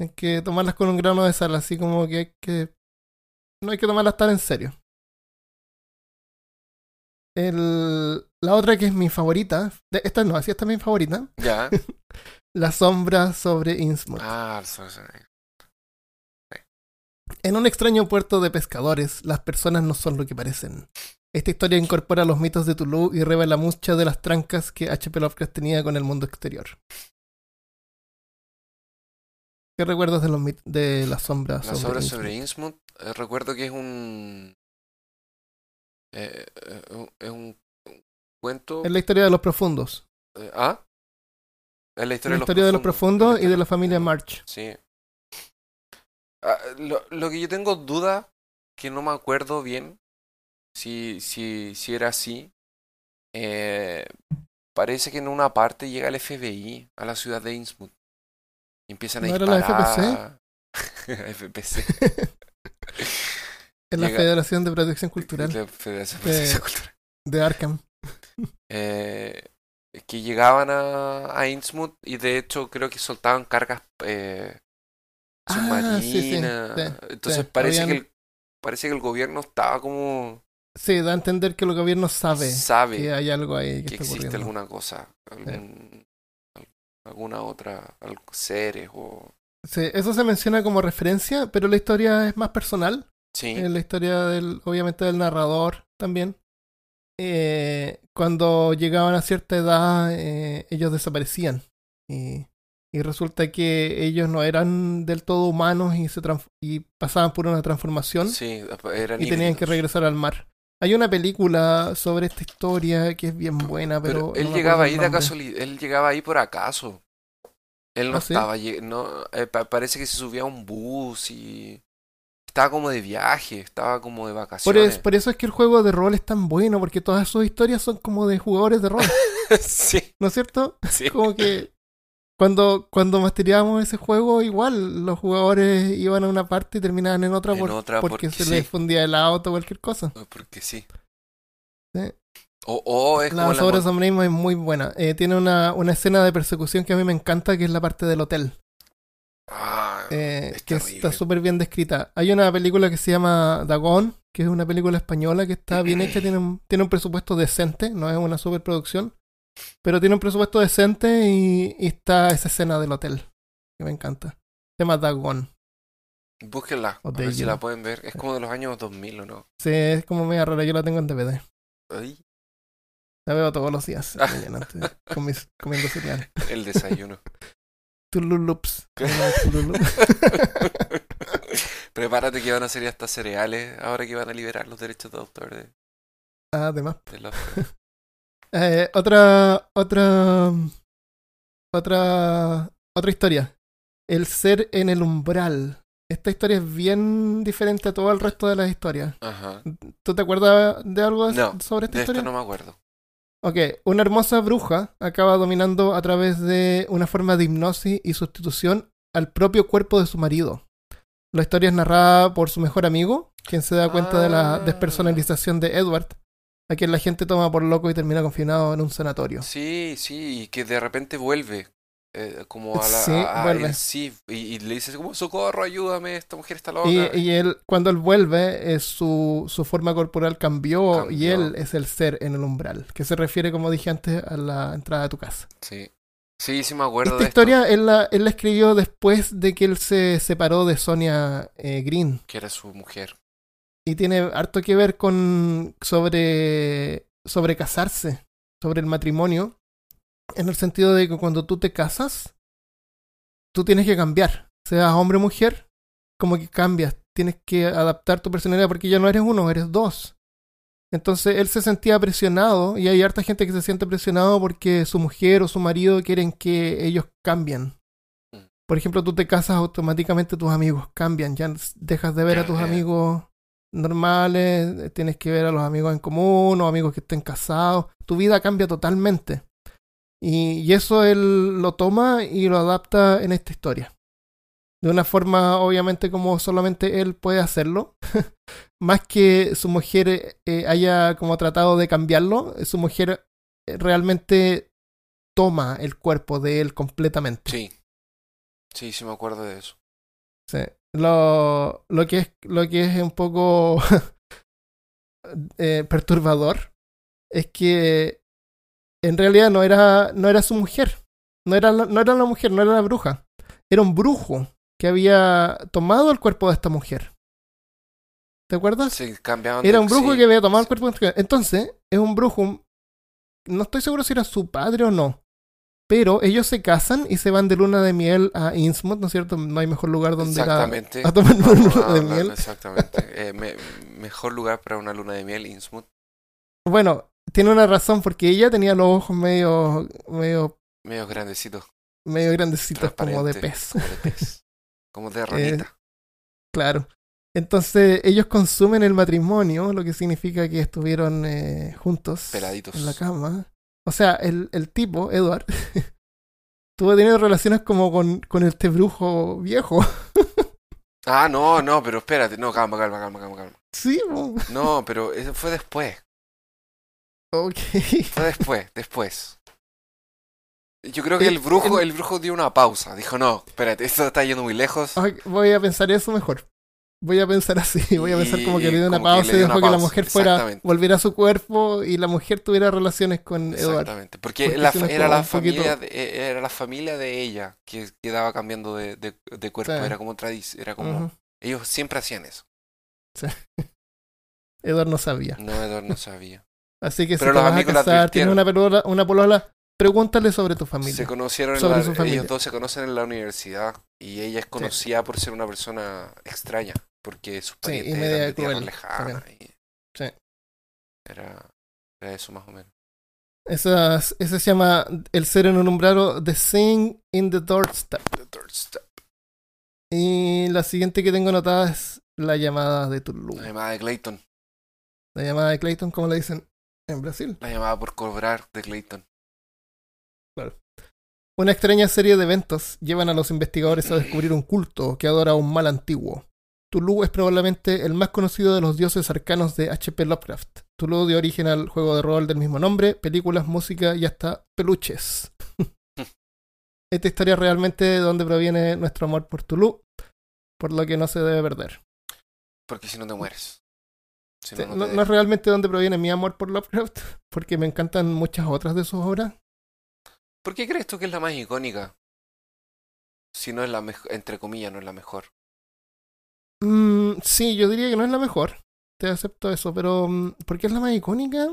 Hay que tomarlas con un grano de sal, así como que hay que... No hay que tomarlas tan en serio. El, la otra que es mi favorita, esta no, así esta es mi favorita, ya. La sombra sobre Innsmouth. Ah, En un extraño puerto de pescadores, las personas no son lo que parecen. Esta historia incorpora los mitos de Tulu y revela muchas de las trancas que H.P. Lovecraft tenía con el mundo exterior. ¿Qué recuerdas de, los de las sombras? Las sobre Innsmouth? sobre Innsmouth, eh, recuerdo que es un. Eh, eh, un- es un, un cuento. Es la historia de los profundos. eh, ¿Ah? Es la historia, La historia de los profundos y de la familia March. Sí. Ah, lo, lo que yo tengo duda, que no me acuerdo bien si, si, si era así, eh, parece que en una parte llega el FBI a la ciudad de Innsmouth. Y empiezan a ¿No era la disparar. FPC. Es la Llega- Federación de Protección Cultural Federación De- Protección Cultural. de Arkham. Eh, que llegaban a, a Innsmouth y de hecho creo que soltaban cargas eh, Ah, sí, sí, submarinas. sí, Entonces sí. parece Habían- que el, parece que el gobierno estaba como Sí, da a entender que el gobierno sabe, sabe que hay algo ahí que, que está existe ocurriendo. alguna cosa, algún- al- alguna otra, al- seres o Sí, eso se menciona como referencia, pero la historia es más personal. Sí, Es la historia del, obviamente del narrador también. Eh, cuando llegaban a cierta edad, eh, ellos desaparecían. Y, y resulta que ellos no eran del todo humanos y, se y pasaban por una transformación sí, eran y tenían que regresar al mar. Hay una película sobre esta historia que es bien buena, pero, Pero él no llegaba ahí de casualidad, él llegaba ahí por acaso. Él no ¿Ah, sí? estaba, lle- no, eh, pa- parece que se subía a un bus y estaba como de viaje, estaba como de Por, vacaciones. es- por eso es que el juego de rol es tan bueno, porque todas sus historias son como de jugadores de rol, sí, ¿no es cierto? sí. Como que cuando, cuando mastereábamos ese juego, igual los jugadores iban a una parte y terminaban en otra, En por- otra, porque, porque se sí. les fundía el auto o cualquier cosa. Porque sí. Sí. O, o es como la Omnium es muy buena. Eh, tiene una, una escena de persecución que a mí me encanta, que es la parte del hotel. Ah, eh, es que terrible. está súper bien descrita. Hay una película que se llama Dagon, que es una película española que está bien hecha, tiene un, tiene un presupuesto decente, no es una superproducción, pero tiene un presupuesto decente y, y está esa escena del hotel, que me encanta. Se llama Dagon. Búsquenla, a ver si la pueden ver. Es como de los años 2000 o no. Sí, es como media rara, yo la tengo en DVD. Ay, La veo todos los días, mañana, con mis- comiendo cereal. el desayuno. Tululups. Prepárate que van a salir hasta cereales ahora que van a liberar los derechos de autor de, Ah, además. de los... Eh, otra, otra, otra, otra historia. El ser en el umbral. Esta historia es bien diferente a todo el resto de las historias. Ajá. ¿Tú te acuerdas de algo No, sobre esta De historia? no me acuerdo. Ok, una hermosa bruja acaba dominando a través de una forma de hipnosis y sustitución al propio cuerpo de su marido. La historia es narrada por su mejor amigo, quien se da cuenta de la Ah. despersonalización de Edward, a quien la gente toma por loco y termina confinado en un sanatorio. Sí, sí, y que de repente vuelve. Eh, como a la. Sí, a- a vuelve. él sí, y, y le dices como, socorro, ayúdame, esta mujer está loca. Y, y él, cuando él vuelve, eh, su, su forma corporal cambió, y él es el ser en el umbral, que se refiere, como dije antes, a la entrada a tu casa. Sí. Sí, sí me acuerdo Esta de esto, historia él la, él la escribió después de que él se separó de Sonia eh, Green. que era su mujer. Y tiene harto que ver con sobre, sobre casarse, sobre el matrimonio, en el sentido de que cuando tú te casas, tú tienes que cambiar, seas hombre o mujer, como que cambias, tienes que adaptar tu personalidad porque ya no eres uno, eres dos. Entonces él se sentía presionado y hay harta gente que se siente presionado porque su mujer o su marido quieren que ellos cambien. Mm. Por ejemplo, tú te casas, automáticamente tus amigos cambian, ya dejas de ver a tus amigos normales, eh, tienes que ver a los amigos en común o amigos que estén casados, tu vida cambia totalmente. Y, y eso él lo toma y lo adapta en esta historia. De una forma, obviamente, como solamente él puede hacerlo. Más que su mujer eh, eh, haya como tratado de cambiarlo, su mujer eh, realmente toma el cuerpo de él completamente. Sí. Sí, sí me acuerdo de eso. Sí. Lo, lo, que es, lo que es un poco eh, perturbador es que en realidad no era, no era su mujer. No era, la, no era la mujer, no era la bruja. Era un brujo que había tomado el cuerpo de esta mujer. ¿Te acuerdas? Cambiaban Era un brujo sí, que había tomado el sí. cuerpo. de un- Entonces, es un brujo. No estoy seguro si era su padre o no. Pero ellos se casan y se van de luna de miel a Innsmouth, ¿no es cierto? No hay mejor lugar donde ir a, Exactamente. a tomar una luna de miel. Exactamente. Eh, me- mejor lugar para una luna de miel, Innsmouth. Bueno, tiene una razón porque ella tenía los ojos medio, medio, Medio grandecito. medio grandecitos como de pez. Como de pez. Como de ranita. Claro. Entonces ellos consumen el matrimonio, lo que significa que estuvieron eh, juntos Peladitos. en la cama. O sea, el, el tipo, Edward, estuvo teniendo relaciones como con, con este brujo viejo. Ah, no, no, pero espérate. No, calma, calma, calma, calma, calma. sí. No, pero eso fue después. Ok. Fue después, después. Yo creo que El- el brujo, el- el brujo dio una pausa. Dijo, no, espérate, esto está yendo muy lejos. Voy a pensar eso mejor. Voy a pensar así, voy a pensar como que le dio una pausa y dejó que la mujer fuera, volviera a su cuerpo y la mujer tuviera relaciones con Edward. Exactamente, porque, Porque la si fa- no es era la familia de, eh, era la familia de ella que quedaba cambiando de, de, de cuerpo, Sí. era como tradición, era como Ujú. ellos siempre hacían eso. Edward no sabía. No, Edward no sabía. Así que Pero si te vas a la casar, tienes una polola, una polola, pregúntale sobre tu familia. Se conocieron en Sobre la- su familia. ellos dos se conocen en la universidad y ella es conocida por ser una persona extraña, porque sus Sí, y parientes media eran de tierra cruel lejana y Sí. era, era eso más o menos. Esas, ese se llama El ser en un The Sing in the Doorstep. The third step. Y la siguiente que tengo anotada es La llamada de Tulum. La llamada de Clayton, La llamada de Clayton, como le dicen en Brasil. la llamada por cobrar de Clayton. Una extraña serie de eventos llevan a los investigadores a descubrir un culto que adora a un mal antiguo. Tulu es probablemente el más conocido de los dioses arcanos de H.P. Lovecraft. Tulu dio origen al juego de rol del mismo nombre, películas, música y hasta peluches. Esta historia es realmente de donde proviene nuestro amor por Tulu, por lo que no se debe perder. Porque si no te mueres. Si no, no no, te- no es realmente de donde proviene mi amor por Lovecraft, porque me encantan muchas otras de sus obras. ¿Por qué crees tú que es la más icónica? Si no es la mejor, entre comillas, no es la mejor. Mm, sí, yo diría que no es la mejor. Te acepto eso, pero mm, ¿por qué es la más icónica?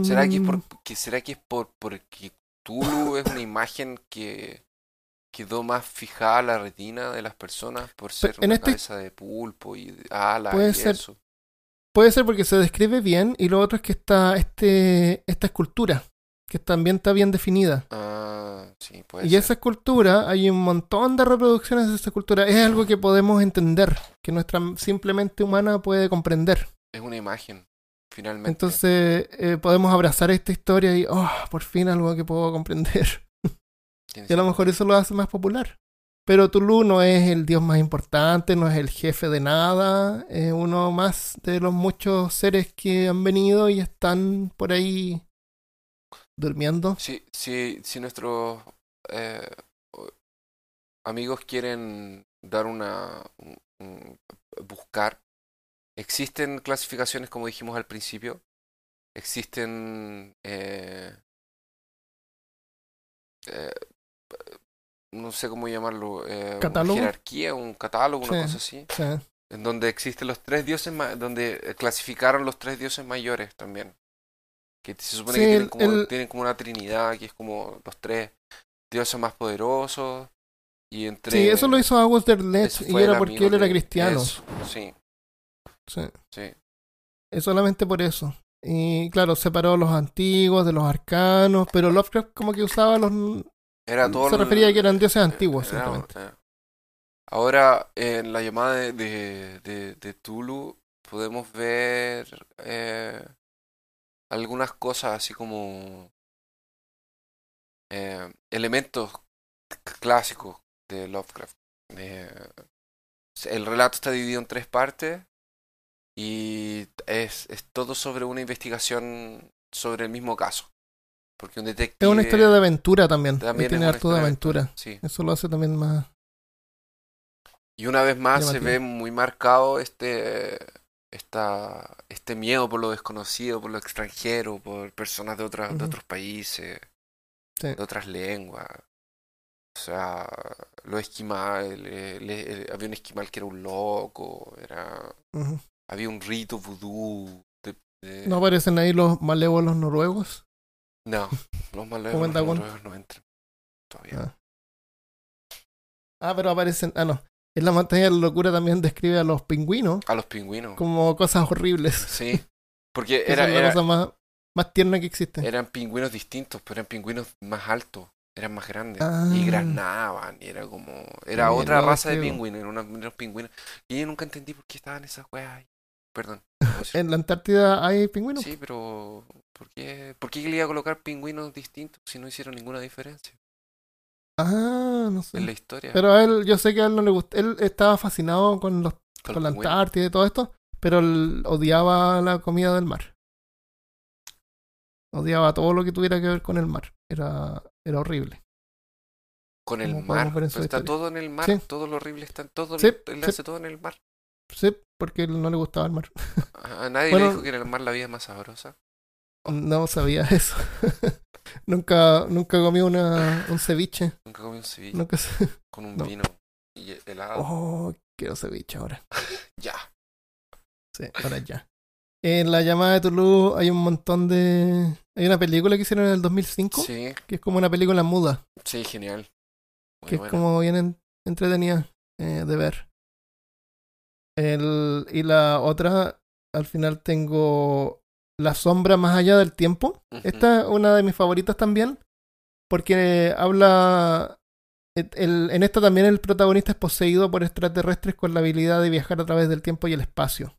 ¿Será que es Mm, por, que, será que es por porque Tulu es una imagen que quedó más fijada a la retina de las personas por ser en una este- cabeza de pulpo y alas Puede y ser. eso? Puede ser porque se describe bien y lo otro es que está este, esta escultura, que también está bien definida. Ah, sí, puede y ser. esa escultura, hay un montón de reproducciones de esa escultura. Es algo que podemos entender, que nuestra simplemente humana puede comprender. Es una imagen, finalmente. Entonces eh, podemos abrazar esta historia y, oh, por fin algo que puedo comprender. Y a lo mejor eso lo hace más popular. Pero Tulu no es el dios más importante, no es el jefe de nada, es uno más de los muchos seres que han venido y están por ahí durmiendo. Si, si, si nuestros eh, amigos quieren dar una. un- un- buscar, existen clasificaciones como dijimos al principio. Existen. eh, eh, no sé cómo llamarlo. eh, ¿Catálogo? Una jerarquía, un catálogo, una cosa así. En donde existen los tres dioses, donde eh, clasificaron los tres dioses mayores también. Que se supone Sí, que tienen como, el- tienen como una trinidad, que es como los tres dioses más poderosos. Y entre... sí, eso lo hizo August Derlet y era porque él era cristiano. eso, sí, Sí, sí. es solamente por eso. Y claro, separó los antiguos de los arcanos, pero Lovecraft como que usaba los... Era todo Se refería a que eran dioses antiguos, era-. Ahora, en la llamada de, de, de, de Tulu, podemos ver eh, algunas cosas así como eh, elementos clásicos de Lovecraft. Eh, el relato está dividido en tres partes y es, es todo sobre una investigación sobre el mismo caso. Porque un detective... Es una historia de aventura también. también tiene harto de aventura. Sí. Eso lo hace también más... Y una vez más se ve muy marcado este, esta, este miedo por lo desconocido, por lo extranjero, por personas de, otras de otros países, Sí. de otras lenguas. O sea, los esquimales, le- le- había un esquimal que era un loco, era, había un rito vudú. de- de- ¿No aparecen ahí los malévolos noruegos? No, los Dagon. noruegos no entran todavía. Ah. Ah, pero aparecen. Ah, no. En la montaña de la locura también describe a los pingüinos A los pingüinos. como cosas horribles. Sí, porque Que era, son la era- cosa más, más tierna que existe. eran pingüinos distintos, pero eran pingüinos más altos, eran más grandes. Ah. Y granaban, y era como... Era otra raza de pingüinos, eran unos, unos pingüinos. Y yo nunca entendí por qué estaban esas weas ahí. Perdón. En la Antártida hay pingüinos. Sí, pero ¿por qué, ¿por qué le iba a colocar pingüinos distintos si no hicieron ninguna diferencia Ah, no sé. en la historia? Pero a él, yo sé que a él no le gusta. Él estaba fascinado con, los, Con con la pingüinos. Antártida y todo esto, pero él odiaba la comida del mar. Odiaba todo lo que tuviera que ver con el mar. Era, era horrible. Con el como mar. Pero está historia. todo en el mar. Sí. Todo lo horrible está en todo. Sí, él sí. hace todo en el mar. Sí, porque él no le gustaba el mar. A a nadie Bueno. le dijo que en el mar la vida es más sabrosa. No sabía eso. nunca, nunca comí una, un ceviche. Nunca comí un ceviche Nunca se- con un no. vino y helado. Oh, quiero ceviche ahora. Ya. Sí, ahora ya. En la llamada de Toulouse hay un montón de... Hay una película que hicieron en el 2005, Sí, que es como una película muda, sí, genial. Muy que es como bien en- entretenida eh, de ver. El, y la otra, al final tengo La sombra más allá del tiempo. Esta es una de mis favoritas también, porque habla... el- en esta también el protagonista es poseído por extraterrestres con la habilidad de viajar a través del tiempo y el espacio.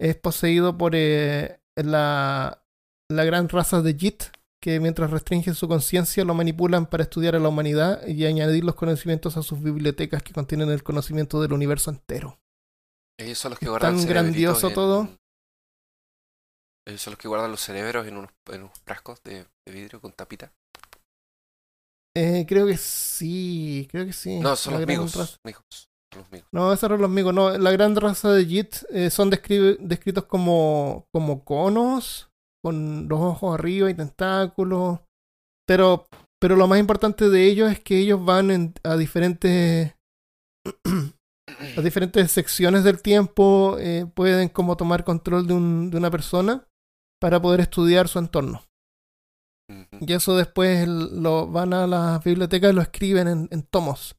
Es poseído por eh, la, la gran raza de Jit, que mientras restringen su conciencia lo manipulan para estudiar a la humanidad y añadir los conocimientos a sus bibliotecas que contienen el conocimiento del universo entero. Ellos son los que guardan tan grandioso en- todo. Ellos son los que guardan los cerebros en unos, en unos frascos de, de vidrio con tapita. Eh, creo que sí, creo que sí. No, son La los gran migos. raza- migos, son los migos. No, esos eran los amigos. No, la gran raza de Jit eh, son descri- descritos como, como conos, con los ojos arriba y tentáculos. Pero, pero lo más importante de ellos es que ellos van en- a diferentes a diferentes secciones del tiempo, eh, pueden como tomar control de, un, de una persona para poder estudiar su entorno. Y eso después lo van a las bibliotecas y lo escriben en, en tomos.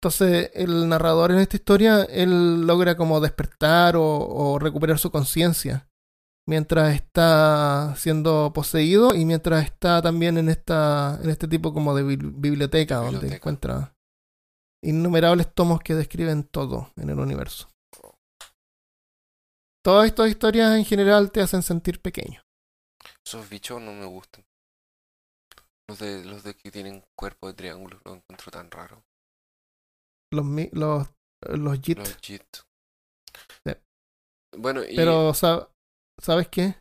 Entonces el narrador en esta historia, él logra como despertar o, o recuperar su conciencia mientras está siendo poseído y mientras está también en esta en este tipo como de bibli- biblioteca donde Biblioteca. encuentra innumerables tomos que describen todo en el universo. Todas estas historias en general te hacen sentir pequeño. Esos bichos no me gustan. Los de, los de que tienen cuerpo de triángulo, los encuentro tan raro. Los mi- los los JIT. Los JIT. Sí. Bueno, y... Pero sa- ¿sabes qué?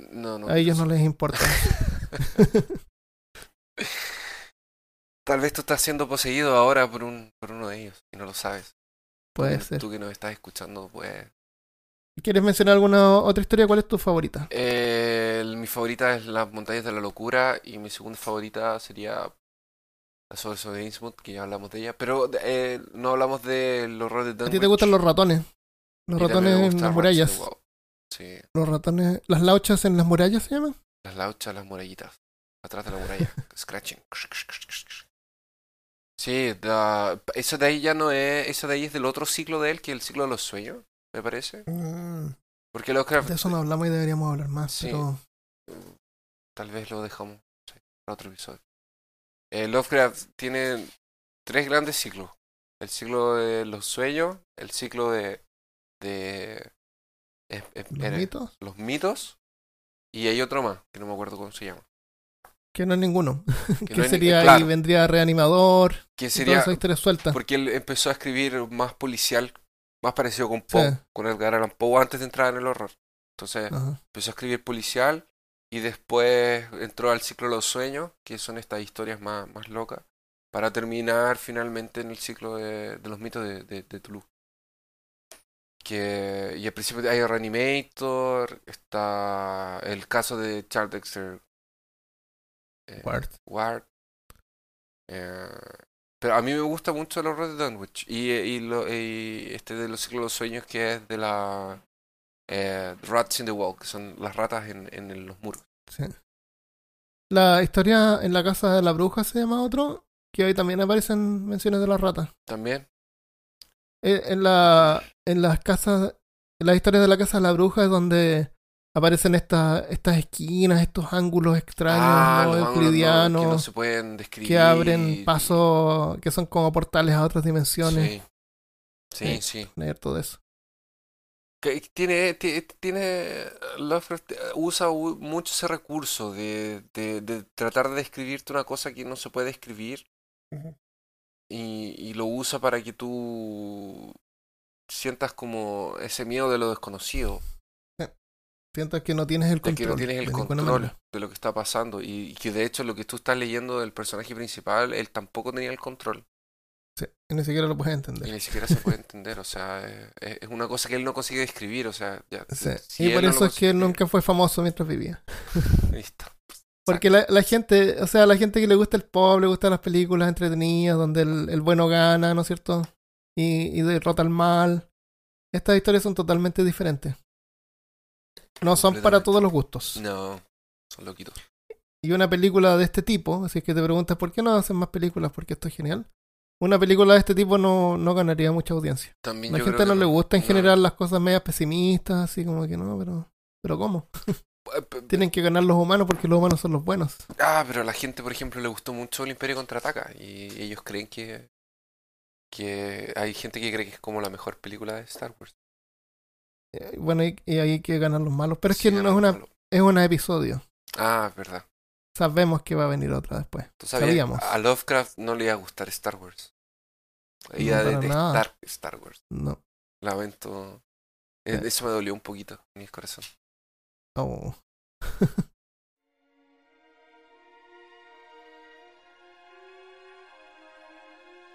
no, no, A ellos no les importa. Tal vez tú estás siendo poseído ahora por, un, por uno de ellos y no lo sabes. Tú Puede que- ser. Tú que nos estás escuchando, pues... ¿Quieres mencionar alguna otra historia? ¿Cuál es tu favorita? Eh, mi favorita es Las Montañas de la Locura y mi segunda favorita sería La Source de Innsmouth, que ya hablamos de ella. Pero eh, no hablamos del horror de ¿A Dunwich. ti te gustan los ratones? Los Y ratones en las murallas. Wow. Sí, Los ratones. ¿Las lauchas en las murallas se llaman? las lauchas, las murallitas. Atrás de la muralla. Scratching. Sí, da- eso de ahí ya no es. Eso de ahí es del otro ciclo de él, que es el ciclo de los sueños, me parece. Mm, Porque Lovecraft. de eso no hablamos y deberíamos hablar más. Sí. Pero Tal vez lo dejamos sí, para otro episodio. Eh, Lovecraft tiene tres grandes ciclos. El ciclo de los sueños, el ciclo de... de los era- mitos, los mitos, y hay otro más, que no me acuerdo cómo se llama. que no es ninguno. Que que no es ni- sería claro, ahí? Vendría reanimador. que sería... Porque él empezó a escribir más policial, más parecido con Poe, Sí. con Edgar Allan Poe antes de entrar en el horror. Entonces Ajá. empezó a escribir policial y después entró al ciclo de los sueños, que son estas historias más, más locas, para terminar finalmente en el ciclo de, de los mitos de, de, de Toulouse. Que, y al principio hay Reanimator, está el caso de Charles Dexter eh, Ward. Ward. Eh, pero a mí me gusta mucho el horror de Dunwich. Y, y, lo, y este de los ciclos de los sueños que es de la eh, Rats in the Wall, que son las ratas en, en los muros. Sí. La historia en la casa de la bruja se llama otro, que hoy también aparecen menciones de las ratas. También. Eh, En la en las casas, en las historias de la casa de la bruja es donde aparecen estas estas esquinas, estos ángulos extraños, Ah, no euclidianos, que no se pueden describir. que abren pasos que son como portales a otras dimensiones. Sí, sí, Sí. sí. Leer todo eso. Que tiene, ti- tiene, Lovecraft eh, usa mucho ese recurso de, de, de tratar de describirte una cosa que no se puede escribir y, y lo usa para que tú sientas como ese miedo de lo desconocido, Siento que no tienes el de control. que no tienes el de control lo que está pasando y, y que de hecho lo que tú estás leyendo del personaje principal, él tampoco tenía el control Sí, y ni siquiera lo puedes y entender. ni siquiera se puede entender, o sea, es, es una cosa que él no consigue describir, o sea, ya, Sí. si y por no eso es que él nunca fue famoso mientras vivía. Listo. Porque la, la gente, o sea, la gente que le gusta el pop, le gustan las películas entretenidas, donde el, el bueno gana, ¿no es cierto? Y, y derrota al mal. Estas historias son totalmente diferentes. No son para todos los gustos. No, son loquitos. Y una película de este tipo, así que te preguntas por qué no hacen más películas, porque esto es genial. Una película de este tipo no, no ganaría mucha audiencia. También La gente no le gusta en no. general las cosas medias pesimistas, así como que no, pero, pero ¿cómo? Eh, Tienen que ganar los humanos porque los humanos son los buenos. Ah, pero a la gente, por ejemplo, le gustó mucho el Imperio Contraataca y ellos creen que que hay gente que cree que es como la mejor película de Star Wars. Eh, Bueno, y, y ahí hay que ganar los malos. Pero es Sí, que no es una, malo. es un episodio. Ah, es verdad. Sabemos que va a venir otra después. Tú sabías, Sabíamos. a Lovecraft no le iba a gustar Star Wars. Le iba a No, nada. detestar Star Wars. No. Lamento. Eh, Eh. Eso me dolió un poquito en mi corazón. Oh.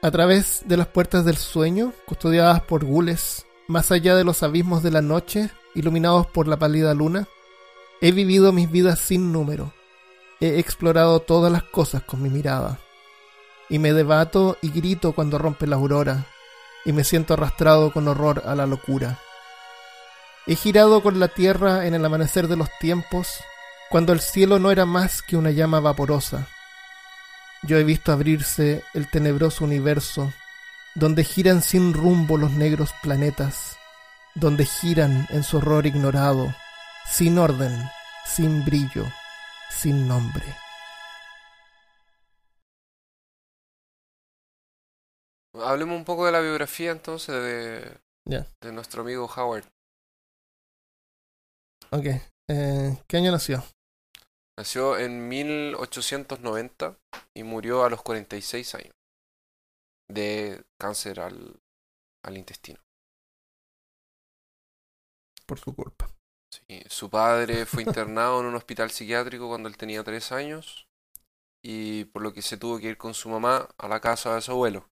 A través de las puertas del sueño, custodiadas por gules, más allá de los abismos de la noche, iluminados por la pálida luna, he vivido mis vidas sin número. He explorado todas las cosas con mi mirada. Y me debato y grito cuando rompe la aurora, y me siento arrastrado con horror a la locura. He girado con la tierra en el amanecer de los tiempos, cuando el cielo no era más que una llama vaporosa. Yo he visto abrirse el tenebroso universo, donde giran sin rumbo los negros planetas, donde giran en su horror ignorado, sin orden, sin brillo, sin nombre. Hablemos un poco de la biografía entonces de, nuestro amigo Howard. Ok, eh, ¿qué año nació? Nació en 1890 y murió a los 46 años de cáncer al, al intestino. Por su culpa. Sí, su padre fue internado en un hospital psiquiátrico cuando él tenía 3 años y por lo que se tuvo que ir con su mamá a la casa de su abuelo.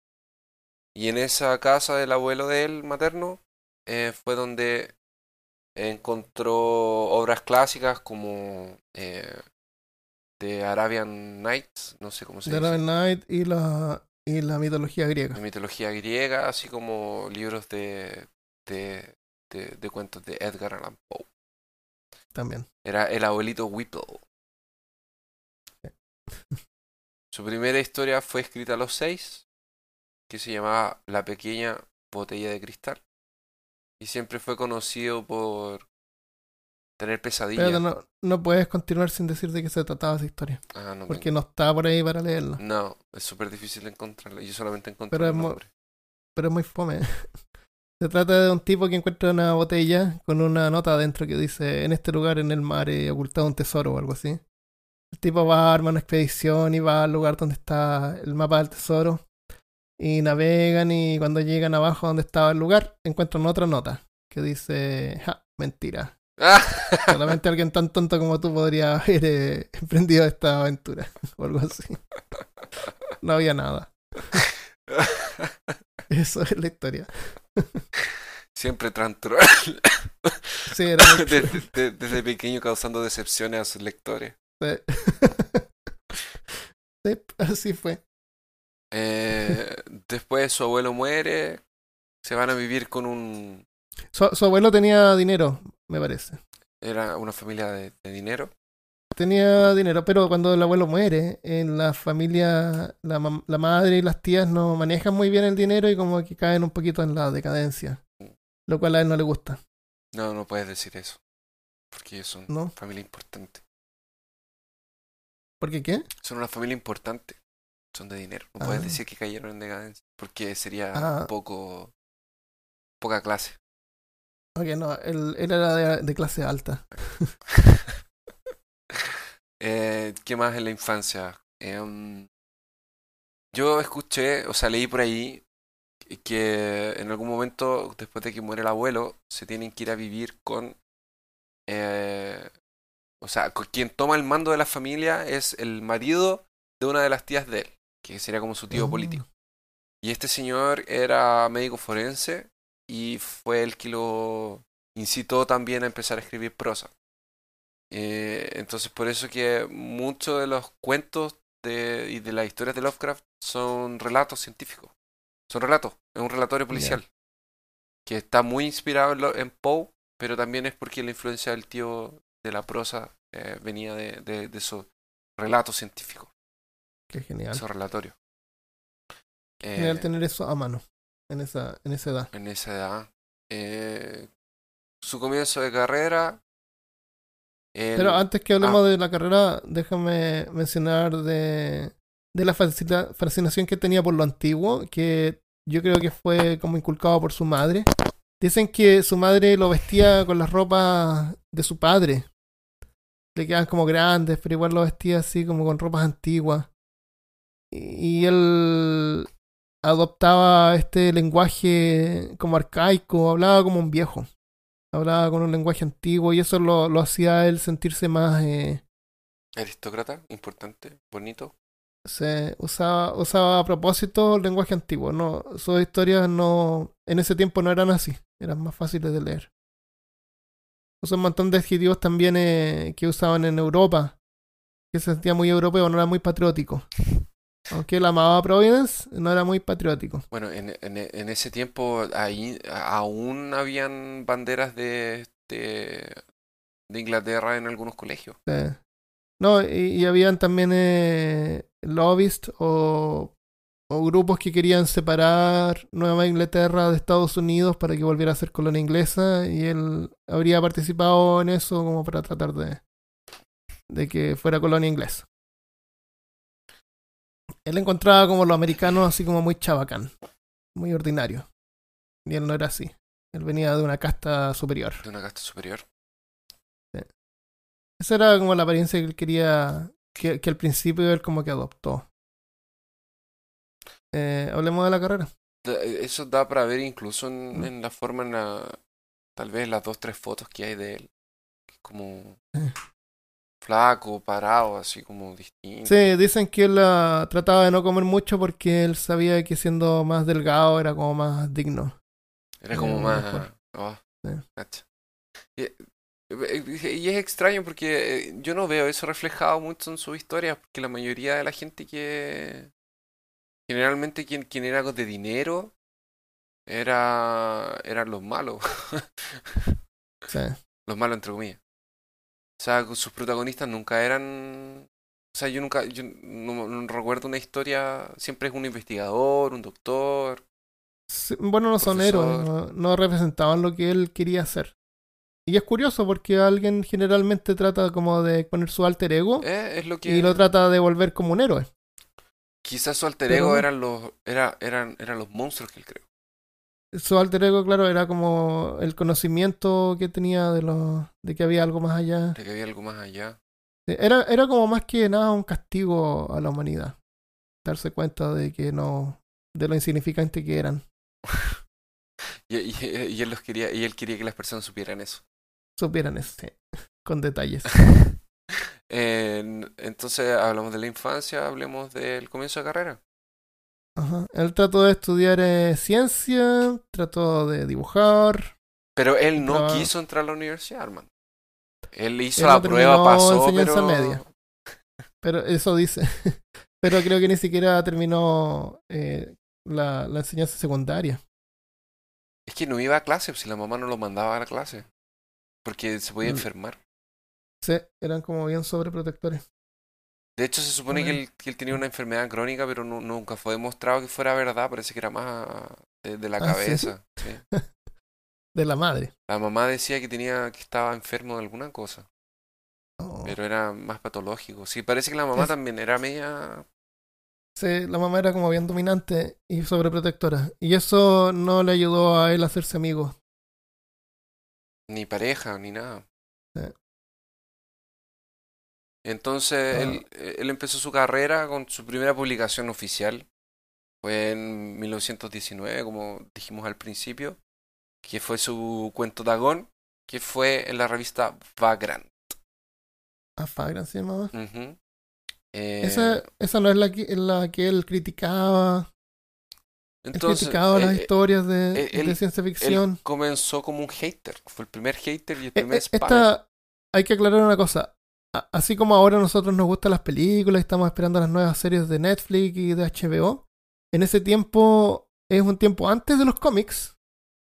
Y en esa casa del abuelo de él, materno, eh, fue donde encontró obras clásicas como eh, The Arabian Nights, no sé cómo se The dice, Arabian Night y la, y la mitología griega de mitología griega, así como libros de, de, de, de cuentos de Edgar Allan Poe. también. Era el abuelito Whipple. Su primera historia fue escrita a los seis, que se llamaba La pequeña botella de cristal. Y siempre fue conocido por tener pesadillas. Pero no, no puedes continuar sin decir de qué se trataba esa historia, Ah, no, porque no está por ahí para leerla. no, es súper difícil encontrarla. Yo solamente encontré Pero el es nombre. pero es muy fome. Se trata de un tipo que encuentra una botella con una nota adentro que dice en este lugar en el mar he ocultado un tesoro o algo así. El tipo va, arma una expedición y va al lugar donde está el mapa del tesoro. Y navegan y cuando llegan abajo donde estaba el lugar encuentran otra nota que dice, ja, mentira. Solamente alguien tan tonto como tú podría haber eh, emprendido esta aventura o algo así. No había nada. Eso es la historia. Siempre Trantro. Sí, era muy desde, de- desde pequeño causando decepciones a sus lectores. Sí. Sí, así fue. Eh, después su abuelo muere. Se van a vivir con un. Su, su abuelo tenía dinero. Me parece. Era una familia de, de dinero. Tenía dinero, pero cuando el abuelo muere, en la familia, la, madre y las tías no manejan muy bien el dinero y como que caen un poquito en la decadencia. Lo cual a él no le gusta, No, no puedes decir eso. Porque ellos son ¿no? familia importante. ¿Por qué qué? Son una familia importante. Son de dinero. No Ah. puedes decir que cayeron en decadencia. Porque sería Ah. un poco. poca clase. Ok, no, él, él era de, de clase alta. Eh, ¿Qué más en la infancia? Em, yo escuché, o sea, leí por ahí que en algún momento, después de que muere el abuelo, se tienen que ir a vivir con... eh, o sea, quien toma el mando de la familia es el marido de una de las tías de él, que sería como su tío Ah. político. Y este señor era médico forense y fue el que lo incitó también a empezar a escribir prosa. Eh, entonces por eso que muchos de los cuentos de, y de las historias de Lovecraft son relatos científicos. Son relatos, es un relatorio policial. Que está muy inspirado en, lo- en Poe, pero también es porque la influencia del tío de la prosa eh, venía de, de, de esos relatos científicos, Qué genial. esos relatorios. Eh, Genial tener eso a mano en esa, en esa edad. en esa edad. Eh, su comienzo de carrera. el- Pero antes que hablemos de la carrera, déjame mencionar de, de la fascina- fascinación que tenía por lo antiguo, que yo creo que fue como inculcado por su madre. Dicen que su madre lo vestía con las ropas de su padre. Le quedaban como grandes, pero igual lo vestía así como con ropas antiguas. Y él adoptaba este lenguaje como arcaico, hablaba como un viejo hablaba con un lenguaje antiguo y eso lo, lo hacía él sentirse más eh, aristócrata, importante, bonito. se usaba usaba a propósito el lenguaje antiguo no sus historias no en ese tiempo no eran así eran más fáciles de leer usó un montón de adjetivos también eh, que usaban en Europa que se sentía muy europeo no era muy patriótico aunque él amaba a Providence no era muy patriótico Bueno, en, en, en ese tiempo ahí aún habían banderas de, de, de Inglaterra en algunos colegios. Sí. No, y, y habían también eh, lobbyists o, o grupos que querían separar Nueva Inglaterra de Estados Unidos para que volviera a ser colonia inglesa y él habría participado en eso como para tratar de, de que fuera colonia inglesa. Él encontraba como los americanos así como muy chabacán, muy ordinario. Y él no era así. Él venía de una casta superior. De una casta superior. Esa era como la apariencia que él quería, que, que al principio él como que adoptó. Eh, hablemos de la carrera. Da- Eso da para ver incluso en, en la forma, en la, tal vez las dos, tres fotos que hay de él. Como Eh. Flaco, parado, así como distinto. Sí, dicen que él ah, trataba de no comer mucho porque él sabía que siendo más delgado era como más digno. Era como Eh, más... ah, Sí. Y, eh, y es extraño porque eh, yo no veo eso reflejado mucho en sus historias, porque la mayoría de la gente que... Generalmente quien, quien era de dinero era eran los malos. Sí. los malos entre comillas. O sea, sus protagonistas nunca eran... O sea, yo nunca, yo no, no recuerdo una historia, siempre es un investigador, un doctor. Sí, Bueno, no son héroes, no, no representaban lo que él quería hacer. Y es curioso porque alguien generalmente trata como de poner su alter ego Eh, es lo que... y lo trata de volver como un héroe. Quizás su alter ego eran los, era, eran, eran los monstruos que él creó. Su alter ego, claro, era como el conocimiento que tenía de, lo, de que había algo más allá. De que había algo más allá. Era, era como más que nada un castigo a la humanidad. Darse cuenta de que no. de lo insignificante que eran. Y, y- y él los quería, y él quería que las personas supieran eso. Supieran eso, sí, con detalles. En- entonces hablamos de la infancia, hablemos del comienzo de carrera. Ajá. Él trató de estudiar eh, ciencia, trató de dibujar. Pero él no quiso entrar a la universidad, hermano. Él hizo Él la no prueba, pasó, enseñanza pero... media. Pero eso dice. Pero creo que ni siquiera terminó eh, la, la enseñanza secundaria. Es que no iba a clase, si la mamá no lo mandaba a la clase. porque se podía Mm. enfermar. Sí, eran como bien sobreprotectores. De hecho, se supone que él, que él tenía una enfermedad crónica, pero nu- nunca fue demostrado que fuera verdad. Parece que era más de, de la Ah, ¿sí? cabeza. sí. De la madre. La mamá decía que tenía que estaba enfermo de alguna cosa, Oh. pero era más patológico. Sí, parece que la mamá Es- también era media. Sí, la mamá era como bien dominante y sobreprotectora. Y eso no le ayudó a él a hacerse amigo. ni pareja ni nada. Sí. Entonces Ah. él, él empezó su carrera con su primera publicación oficial. Fue en 1919, como dijimos al principio, que fue su cuento Dagón, que fue en la revista Vagrant. A Fagran se llamaba. Ujú. Eh, Esa, esa no es la que, la que él criticaba. Él entonces, criticaba las eh, historias de, eh, él- de ciencia él ficción. comenzó como un hater. Fue el primer hater y el Eh, primer eh, spy. esta, hay que aclarar una cosa. Así como ahora a nosotros nos gustan las películas y estamos esperando las nuevas series de Netflix y de HBO, en ese tiempo es un tiempo antes de los cómics,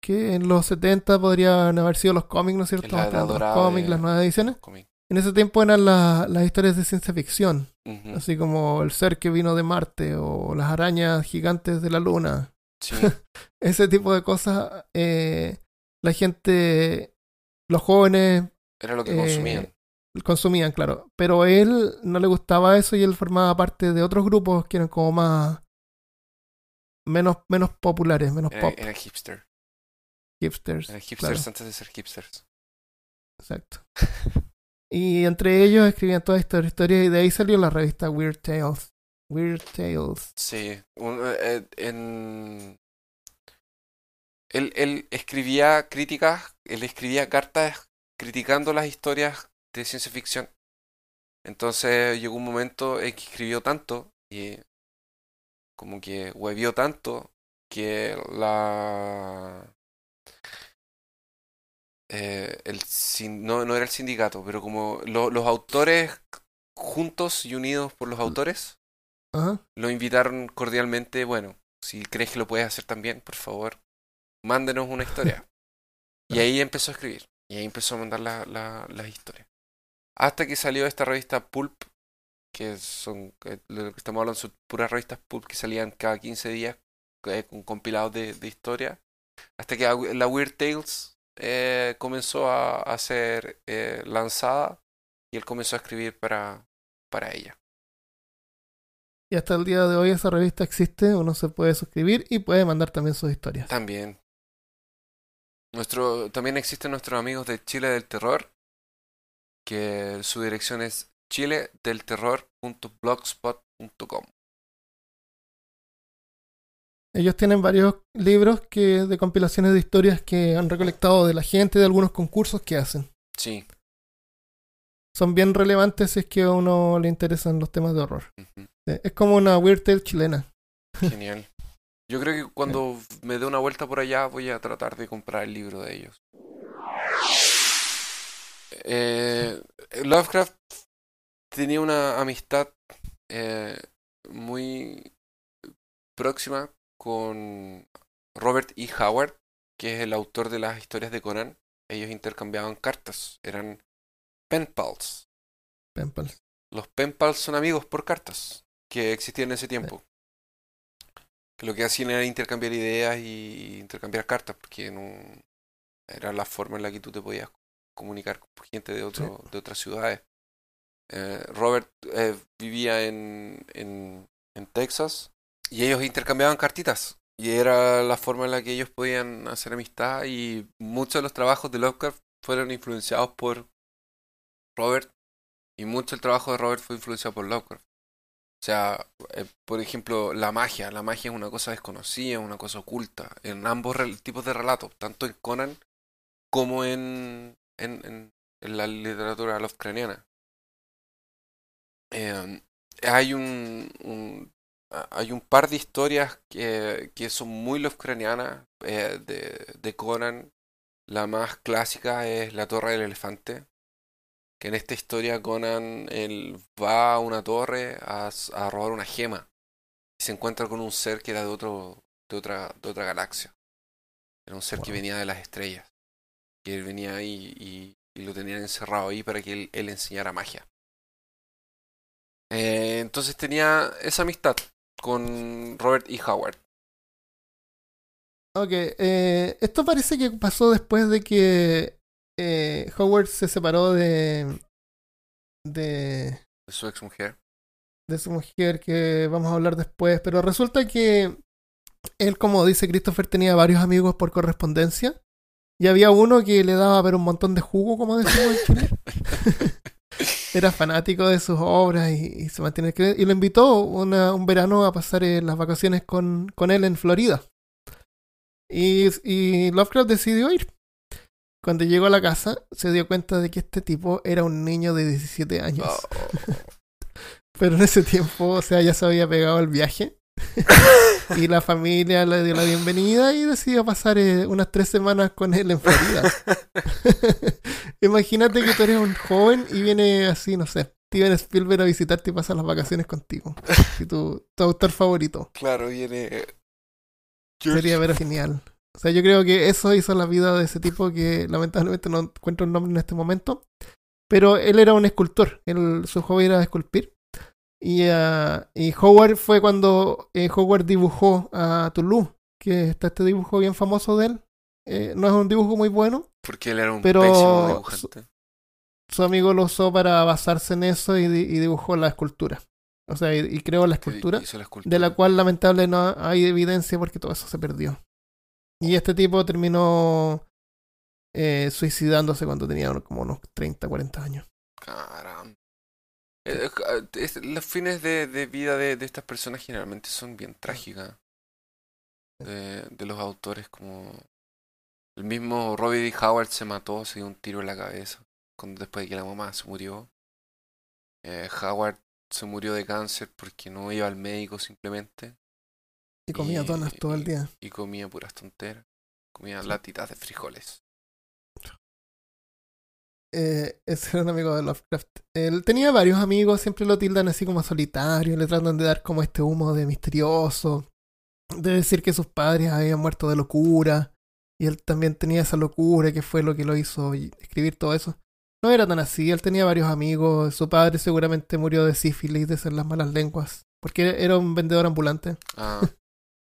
que en los 70 podrían haber sido los cómics, ¿no es cierto? La los cómics, las nuevas ediciones. Cómic. En ese tiempo eran la- las historias de ciencia ficción, así como el ser que vino de Marte o las arañas gigantes de la luna. Sí, Ese tipo de cosas, eh, la gente, los jóvenes era lo que Eh, consumían. Consumían, claro. Pero él no le gustaba eso y él formaba parte de otros grupos que eran como más. menos, menos populares, menos Era, pop, era hipster. hipsters. Eran hipsters claro, antes de ser hipsters. exacto. Y entre ellos escribían todas estas historias y de ahí salió la revista Weird Tales. Weird Tales. Sí, un- eh, en... Él, él escribía críticas, él escribía cartas criticando las historias de ciencia ficción. Entonces llegó un momento en que escribió tanto y como que huevió tanto que la... eh, el, no, no era el sindicato, pero como lo- los autores juntos y unidos por los autores lo invitaron cordialmente, bueno, si crees que lo puedes hacer también, por favor, mándenos una historia. y ahí empezó a escribir, y ahí empezó a mandar la- la- las historias. Hasta que salió esta revista Pulp, que son, que lo que estamos hablando son puras revistas Pulp que salían cada 15 días eh, con compilados de, de historia. Hasta que la Weird Tales eh, comenzó a, a ser eh, lanzada y él comenzó a escribir para, para ella. Y hasta el día de hoy esa revista existe, uno se puede suscribir y puede mandar también sus historias. También. Nuestro, también existen nuestros amigos de Chile del Terror, que su dirección es chiledelterror.blogspot.com. Ellos tienen varios libros que de compilaciones de historias que han recolectado de la gente de algunos concursos que hacen. Sí. Son bien relevantes si es que a uno le interesan los temas de horror. Es como una Weird Tale chilena. Genial. Yo creo que cuando me dé una vuelta por allá voy a tratar de comprar el libro de ellos. Eh, Lovecraft tenía una amistad eh, muy próxima con Robert E. Howard, que es el autor de las historias de Conan. Ellos intercambiaban cartas, eran pen pals. Pen pals. Los pen pals son amigos por cartas que existían en ese tiempo. Que lo que hacían era intercambiar ideas y intercambiar cartas, porque no era la forma en la que tú te podías comunicar con gente de, otro, de otras ciudades. Eh, Robert eh, vivía en, en, en Texas y ellos intercambiaban cartitas. Y era la forma en la que ellos podían hacer amistad y muchos de los trabajos de Lovecraft fueron influenciados por Robert y mucho el trabajo de Robert fue influenciado por Lovecraft. O sea, eh, por ejemplo, la magia. La magia es una cosa desconocida, una cosa oculta. En ambos tipos de relatos, tanto en Conan como en, en, en, en la literatura Lovecraftiana. Eh, hay un, un- a- hay un par de historias que, que son muy Lovecraftianas eh, de, de Conan. La más clásica es La Torre del Elefante que en esta historia Conan él va a una torre a, robar una gema y se encuentra con un ser que era de otro de otra de otra galaxia era un ser que venía de las estrellas y él venía ahí y y lo tenían encerrado ahí para que él, él enseñara magia. Eh, entonces tenía esa amistad con Robert E. Howard. Ok, eh, esto parece que pasó después de que eh, Howard se separó de, de, de su ex mujer. de su mujer, que vamos a hablar después, pero resulta que él, como dice Christopher, tenía varios amigos por correspondencia y había uno que le daba a ver un montón de jugo, como decimos en Chile. Era fanático de sus obras y, y se mantiene y lo invitó una- un verano a pasar eh, las vacaciones con, con él en Florida. Y, y Lovecraft decidió ir. Cuando llegó a la casa, se dio cuenta de que este tipo era un niño de 17 años. Oh, Pero en ese tiempo, o sea, ya se había pegado el viaje. y la familia le dio la bienvenida y decidió pasar eh, unas tres semanas con él en Florida. Imagínate que tú eres un joven y viene así, no sé, Steven Spielberg a visitarte y pasa las vacaciones contigo. Y tu, tu autor favorito. claro, viene. Sería ver genial. O sea, yo creo que eso hizo la vida de ese tipo que lamentablemente no encuentro el nombre en este momento. Pero él era un escultor. Él, su hobby era esculpir. Y, ah, y Howard fue cuando eh, Howard dibujó a Toulouse. Que está este dibujo bien famoso de él. Eh, no es un dibujo muy bueno. Porque él era un Pero- pésimo dibujante. Su amigo lo usó para basarse en eso y, y dibujó la escultura. O sea, y, y creó escultura. la escultura. de la cual lamentable no hay evidencia porque todo eso se perdió. Y este tipo terminó eh, suicidándose cuando tenía como unos 30, 40 años. Caramba. Eh, eh, es- los fines de, de vida de, de estas personas generalmente son bien trágicas. De, de los autores como... El mismo Robbie D. Howard se mató, se dio un tiro en la cabeza cuando, después de que la mamá se murió. Eh, Howard se murió de cáncer porque no iba al médico simplemente Y comía Y- donas todo el día. y comía puras tonteras. Comía latitas de frijoles. Eh, ese era un amigo de Lovecraft. Él tenía varios amigos, siempre lo tildan así como solitario, le tratan de dar como este humo de misterioso, de decir que sus padres habían muerto de locura, y él también tenía esa locura que fue lo que lo hizo escribir todo eso. No era tan así, él tenía varios amigos, su padre seguramente murió de sífilis, de ser las malas lenguas, porque era un vendedor ambulante, Ah,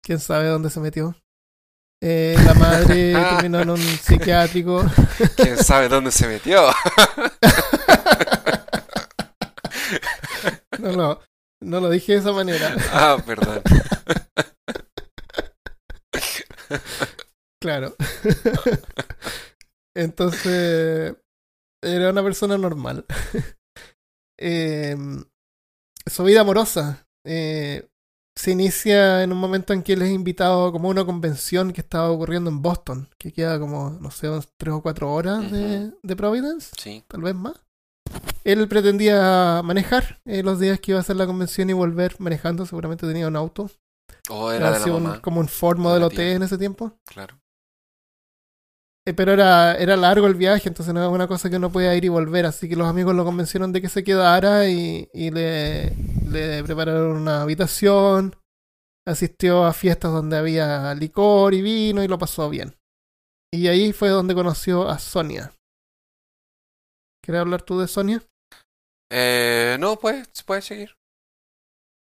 quién sabe dónde se metió. Eh, la madre terminó en un psiquiátrico. ¿Quién sabe dónde se metió? No, no, no lo dije de esa manera. ah, perdón. Claro. Entonces, era una persona normal. Em, su vida amorosa eh, se inicia en un momento en que él es invitado como a una convención que estaba ocurriendo en Boston, que queda como, no sé, tres o cuatro horas de, de Providence, Sí. tal vez más. Él pretendía manejar eh, los días que iba a hacer la convención y volver manejando, seguramente tenía un auto. O era de la Así un- mamá. como un Ford modelo T en ese tiempo. Claro. Eh, pero era, era largo el viaje, entonces no era una cosa que uno podía ir y volver. Así que los amigos lo convencieron de que se quedara y, y le, le prepararon una habitación. Asistió a fiestas donde había licor y vino y lo pasó bien. Y ahí fue donde conoció a Sonia. ¿Quieres hablar tú de Sonia? Eh, no, pues, puede seguir.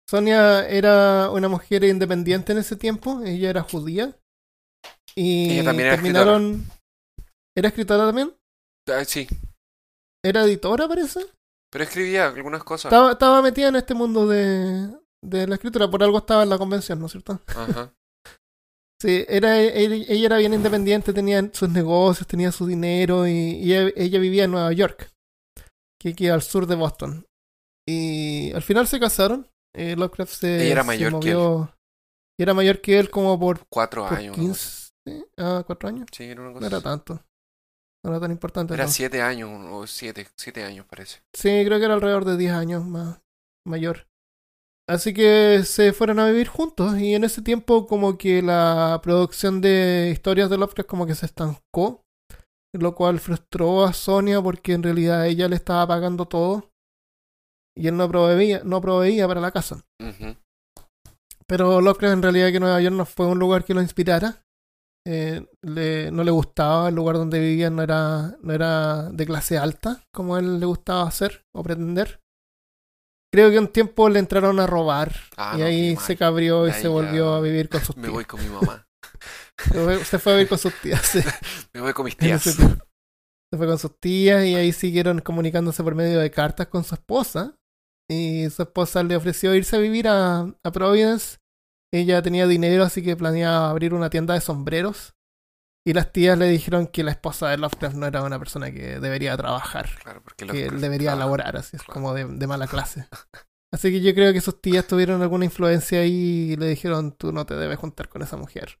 Sonia era una mujer independiente en ese tiempo, ella era judía. Y Ella también era terminaron. ¿Era escritora también? Ah, sí. ¿Era editora, parece? Pero escribía algunas cosas. Estaba, estaba metida en este mundo de, de la escritura, por algo estaba en la convención, ¿no es cierto? Ajá. Sí, era, ella, ella era bien independiente, tenía sus negocios, tenía su dinero y, y ella, ella vivía en Nueva York, que queda al sur de Boston. Y al final se casaron. Eh, Lovecraft se, Ella era se mayor que él. y era mayor que él como por, Cuatro por años. ¿no? 15, ah, cuatro años. Sí, era una No cosa era así. tanto. No era tan importante. Era entonces. siete años, o siete, siete años parece. Sí, creo que era alrededor de 10 años más mayor. Así que se fueron a vivir juntos y en ese tiempo como que la producción de historias de Lovecraft como que se estancó, lo cual frustró a Sonia porque en realidad ella le estaba pagando todo y él no proveía, no proveía para la casa. Pero Lovecraft en realidad que Nueva York no fue un lugar que lo inspirara. Eh, le- no le gustaba, el lugar donde vivía no era, no era de clase alta, como a él le gustaba hacer o pretender. Creo que un tiempo le entraron a robar Ah, y no, ahí se cabrió y Ahí se volvió ya a vivir con sus Me tías. voy con mi mamá. Se fue- a vivir con sus tías. sí. Me voy con mis tías. Se fue con sus tías y ahí siguieron comunicándose por medio de cartas con su esposa. Y su esposa le ofreció irse a vivir a, a Providence. Ella tenía dinero, así que planeaba abrir una tienda de sombreros. Y las tías le dijeron que la esposa de Lovecraft no era una persona que debería trabajar, Claro, porque que debería laborar, así es claro. como de, de mala clase. Así que yo creo que sus tías tuvieron alguna influencia ahí y le dijeron, tú no te debes juntar con esa mujer.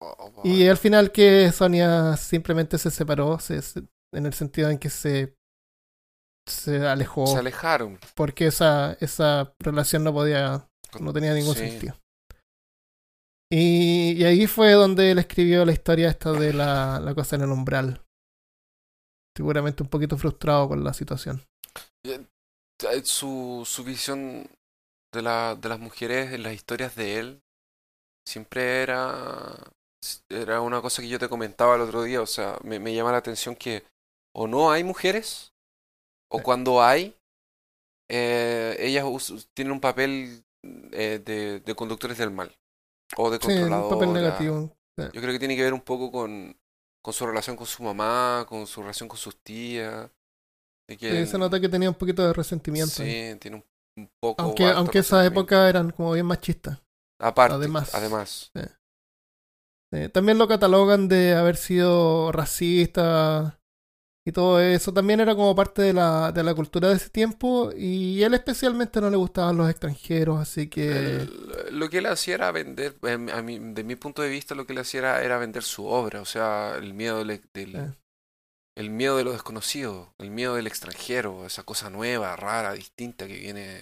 Oh, oh, Y al final que Sonia simplemente se separó, se- se- en el sentido en que se, se alejó, Se alejaron. porque esa, esa relación no podía, no tenía ningún Sí. sentido. Y, y ahí fue donde él escribió la historia esta de la, la cosa en el umbral. Seguramente un poquito frustrado con la situación. Eh, Su, su visión de, la, de las mujeres en las historias de él siempre era, era una cosa que yo te comentaba el otro día. O sea, me, me llama la atención que o no hay mujeres, o Sí. cuando hay, eh, ellas tienen un papel eh, de, de conductores del mal. O de Sí, un papel negativo. Yo creo que tiene que ver un poco con, con su relación con su mamá, con su relación con sus tías. que Sí, se nota que tenía un poquito de resentimiento. Sí, tiene un, un poco. Aunque, aunque esa resentimiento. época eran como bien machistas. Aparte, además. además. Eh, también lo catalogan de haber sido racista y todo eso. También era como parte de la, de la cultura de ese tiempo y él especialmente no le gustaban los extranjeros, así que... El- lo que él hacía era vender, em, a mí, de mi punto de vista, lo que él hacía era, era vender su obra, o sea, el miedo del, del- Eh. el miedo de lo desconocido, el miedo del extranjero, esa cosa nueva, rara, distinta que viene,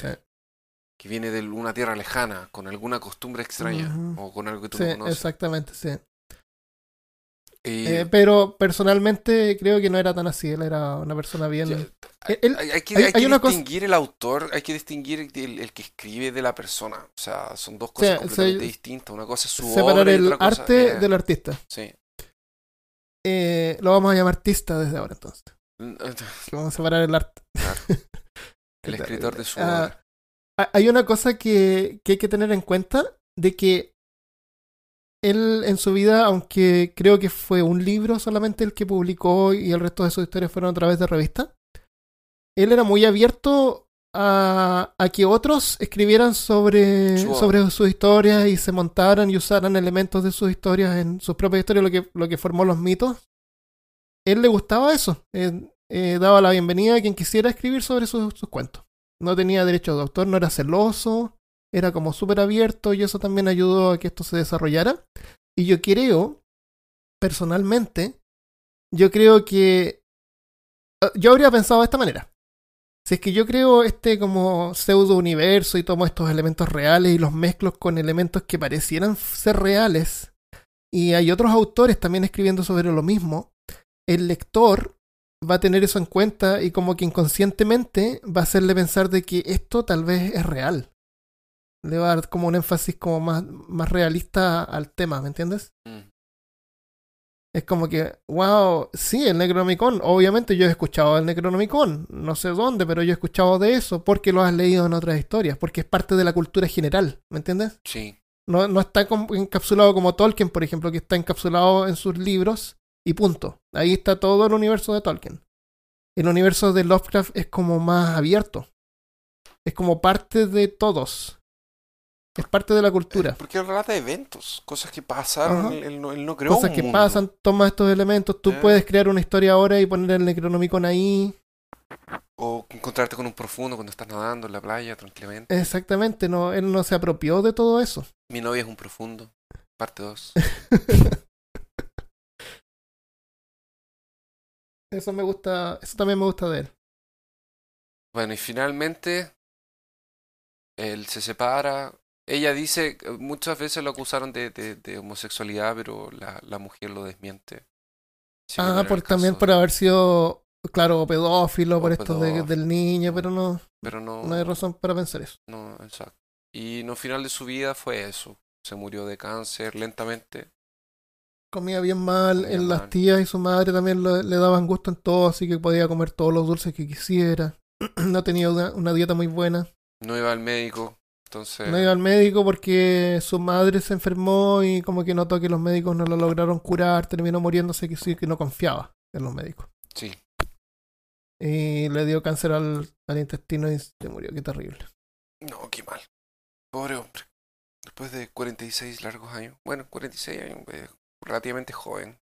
que viene de una tierra lejana, con alguna costumbre extraña, o con algo que tú Sí, no conoces. exactamente, sí. Eh, pero personalmente creo que no era tan así, él era una persona bien... ya- Eh, él- hay, que, hay- hay que hay una cosa- distinguir el autor, hay que distinguir el, el que escribe de la persona. O sea, son dos cosas completamente distintas. Una cosa es su separar obra y el otra cosa arte del artista. Sí. Eh, lo vamos a llamar artista desde ahora entonces. Vamos a separar el arte. El escritor de su Ah, obra. Ha- Hay una cosa que, que hay que tener en cuenta de que él en su vida, aunque creo que fue un libro solamente el que publicó y el resto de sus historias fueron a través de revistas, él era muy abierto a, a que otros escribieran sobre, sus historias y se montaran y usaran elementos de sus historias en sus propias historias, lo que, lo que formó los mitos. Él le gustaba eso. eh, eh, daba la bienvenida a quien quisiera escribir sobre sus, sus cuentos no tenía derecho de autor, no era celoso, era como súper abierto y eso también ayudó a que esto se desarrollara. Y yo creo, personalmente, yo creo que ah, yo habría pensado de esta manera. Si es que yo creo este como pseudo universo y tomo estos elementos reales y los mezclo con elementos que parecieran ser reales, y hay otros autores también escribiendo sobre lo mismo, el lector va a tener eso en cuenta y como que inconscientemente va a hacerle pensar de que esto tal vez es real. Le va a dar como un énfasis como más, más realista al tema, ¿me entiendes? Mm. Es como que, wow, sí, el Necronomicon. Obviamente yo he escuchado el Necronomicon. No sé dónde, pero yo he escuchado de eso porque lo has leído en otras historias. Porque es parte de la cultura general, ¿me entiendes? Sí. No, no está encapsulado como Tolkien, por ejemplo, que está encapsulado en sus libros y punto. Ahí está todo el universo de Tolkien. El universo de Lovecraft es como más abierto. Es como parte de todos. Es parte de la cultura. Porque él relata eventos, cosas que pasaron. Ajá. Él, él no, él no creó Cosas un que mundo. pasan, toma estos elementos. Tú Eh. puedes crear una historia ahora y poner el Necronomicon ahí. O encontrarte con un profundo cuando estás nadando en la playa tranquilamente. Exactamente, no, él no se apropió de todo eso. Mi novia es un profundo. Parte 2. Eso me gusta, eso también me gusta de él. Bueno, y finalmente él se separa. Ella dice, que muchas veces lo acusaron de, de, de homosexualidad, pero la, la mujer lo desmiente. Ah, por, también por haber sido, claro, pedófilo, O por esto del niño, pero no, Pero no, no hay razón para pensar eso. no, exacto. Y no final de su vida fue eso. Se murió de cáncer lentamente. Comía bien mal, Comía en las tías y su madre también le, le daban gusto en todo, así que podía comer todos los dulces que quisiera. no tenía una, una dieta muy buena. No iba al médico, entonces... No iba al médico porque su madre se enfermó y como que notó que los médicos no lo lograron curar, terminó muriéndose que sí que no confiaba en los médicos. Sí, Y le dio cáncer al, al intestino y se murió, qué terrible. no, qué mal. Pobre hombre. Después de 46 largos años. Bueno, 46 años, eh, relativamente joven.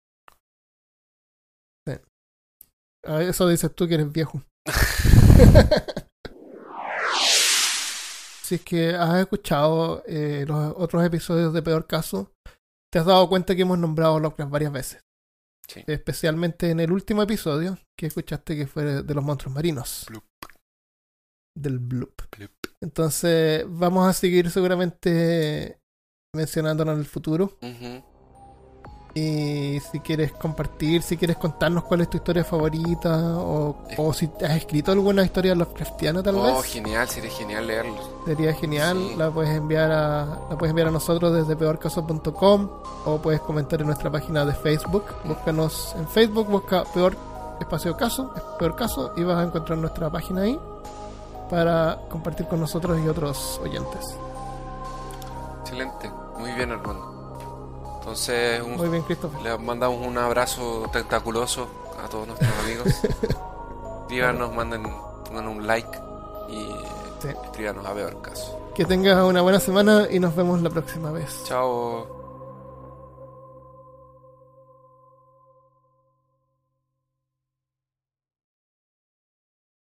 A eso dices tú que eres viejo. si es que has escuchado eh, los otros episodios de Peor Caso, te has dado cuenta que hemos nombrado a Lovecraft varias veces. Sí. Especialmente en el último episodio que escuchaste que fue de los monstruos marinos. Bloop. Del bloop. Bloop. Entonces vamos a seguir seguramente mencionándolo en el futuro. Y si quieres compartir, si quieres contarnos cuál es tu historia favorita, o, o si has escrito alguna historia Lovecraftiana tal Oh, vez, genial, sería genial leerlo. sería genial. Sí. La puedes enviar a la puedes enviar a nosotros desde peorcaso.com o puedes comentar en nuestra página de Facebook. Búscanos en Facebook, busca peor espacio caso, peor caso y vas a encontrar nuestra página ahí para compartir con nosotros y otros oyentes. Excelente, muy bien Armando. Entonces, un- Muy bien, Christopher. le mandamos un abrazo tentaculoso a todos nuestros amigos. Escríbanos, manden, pongan un like y Sí. escríbanos a ver caso. Que tengas una buena semana y nos vemos la próxima vez. Chao.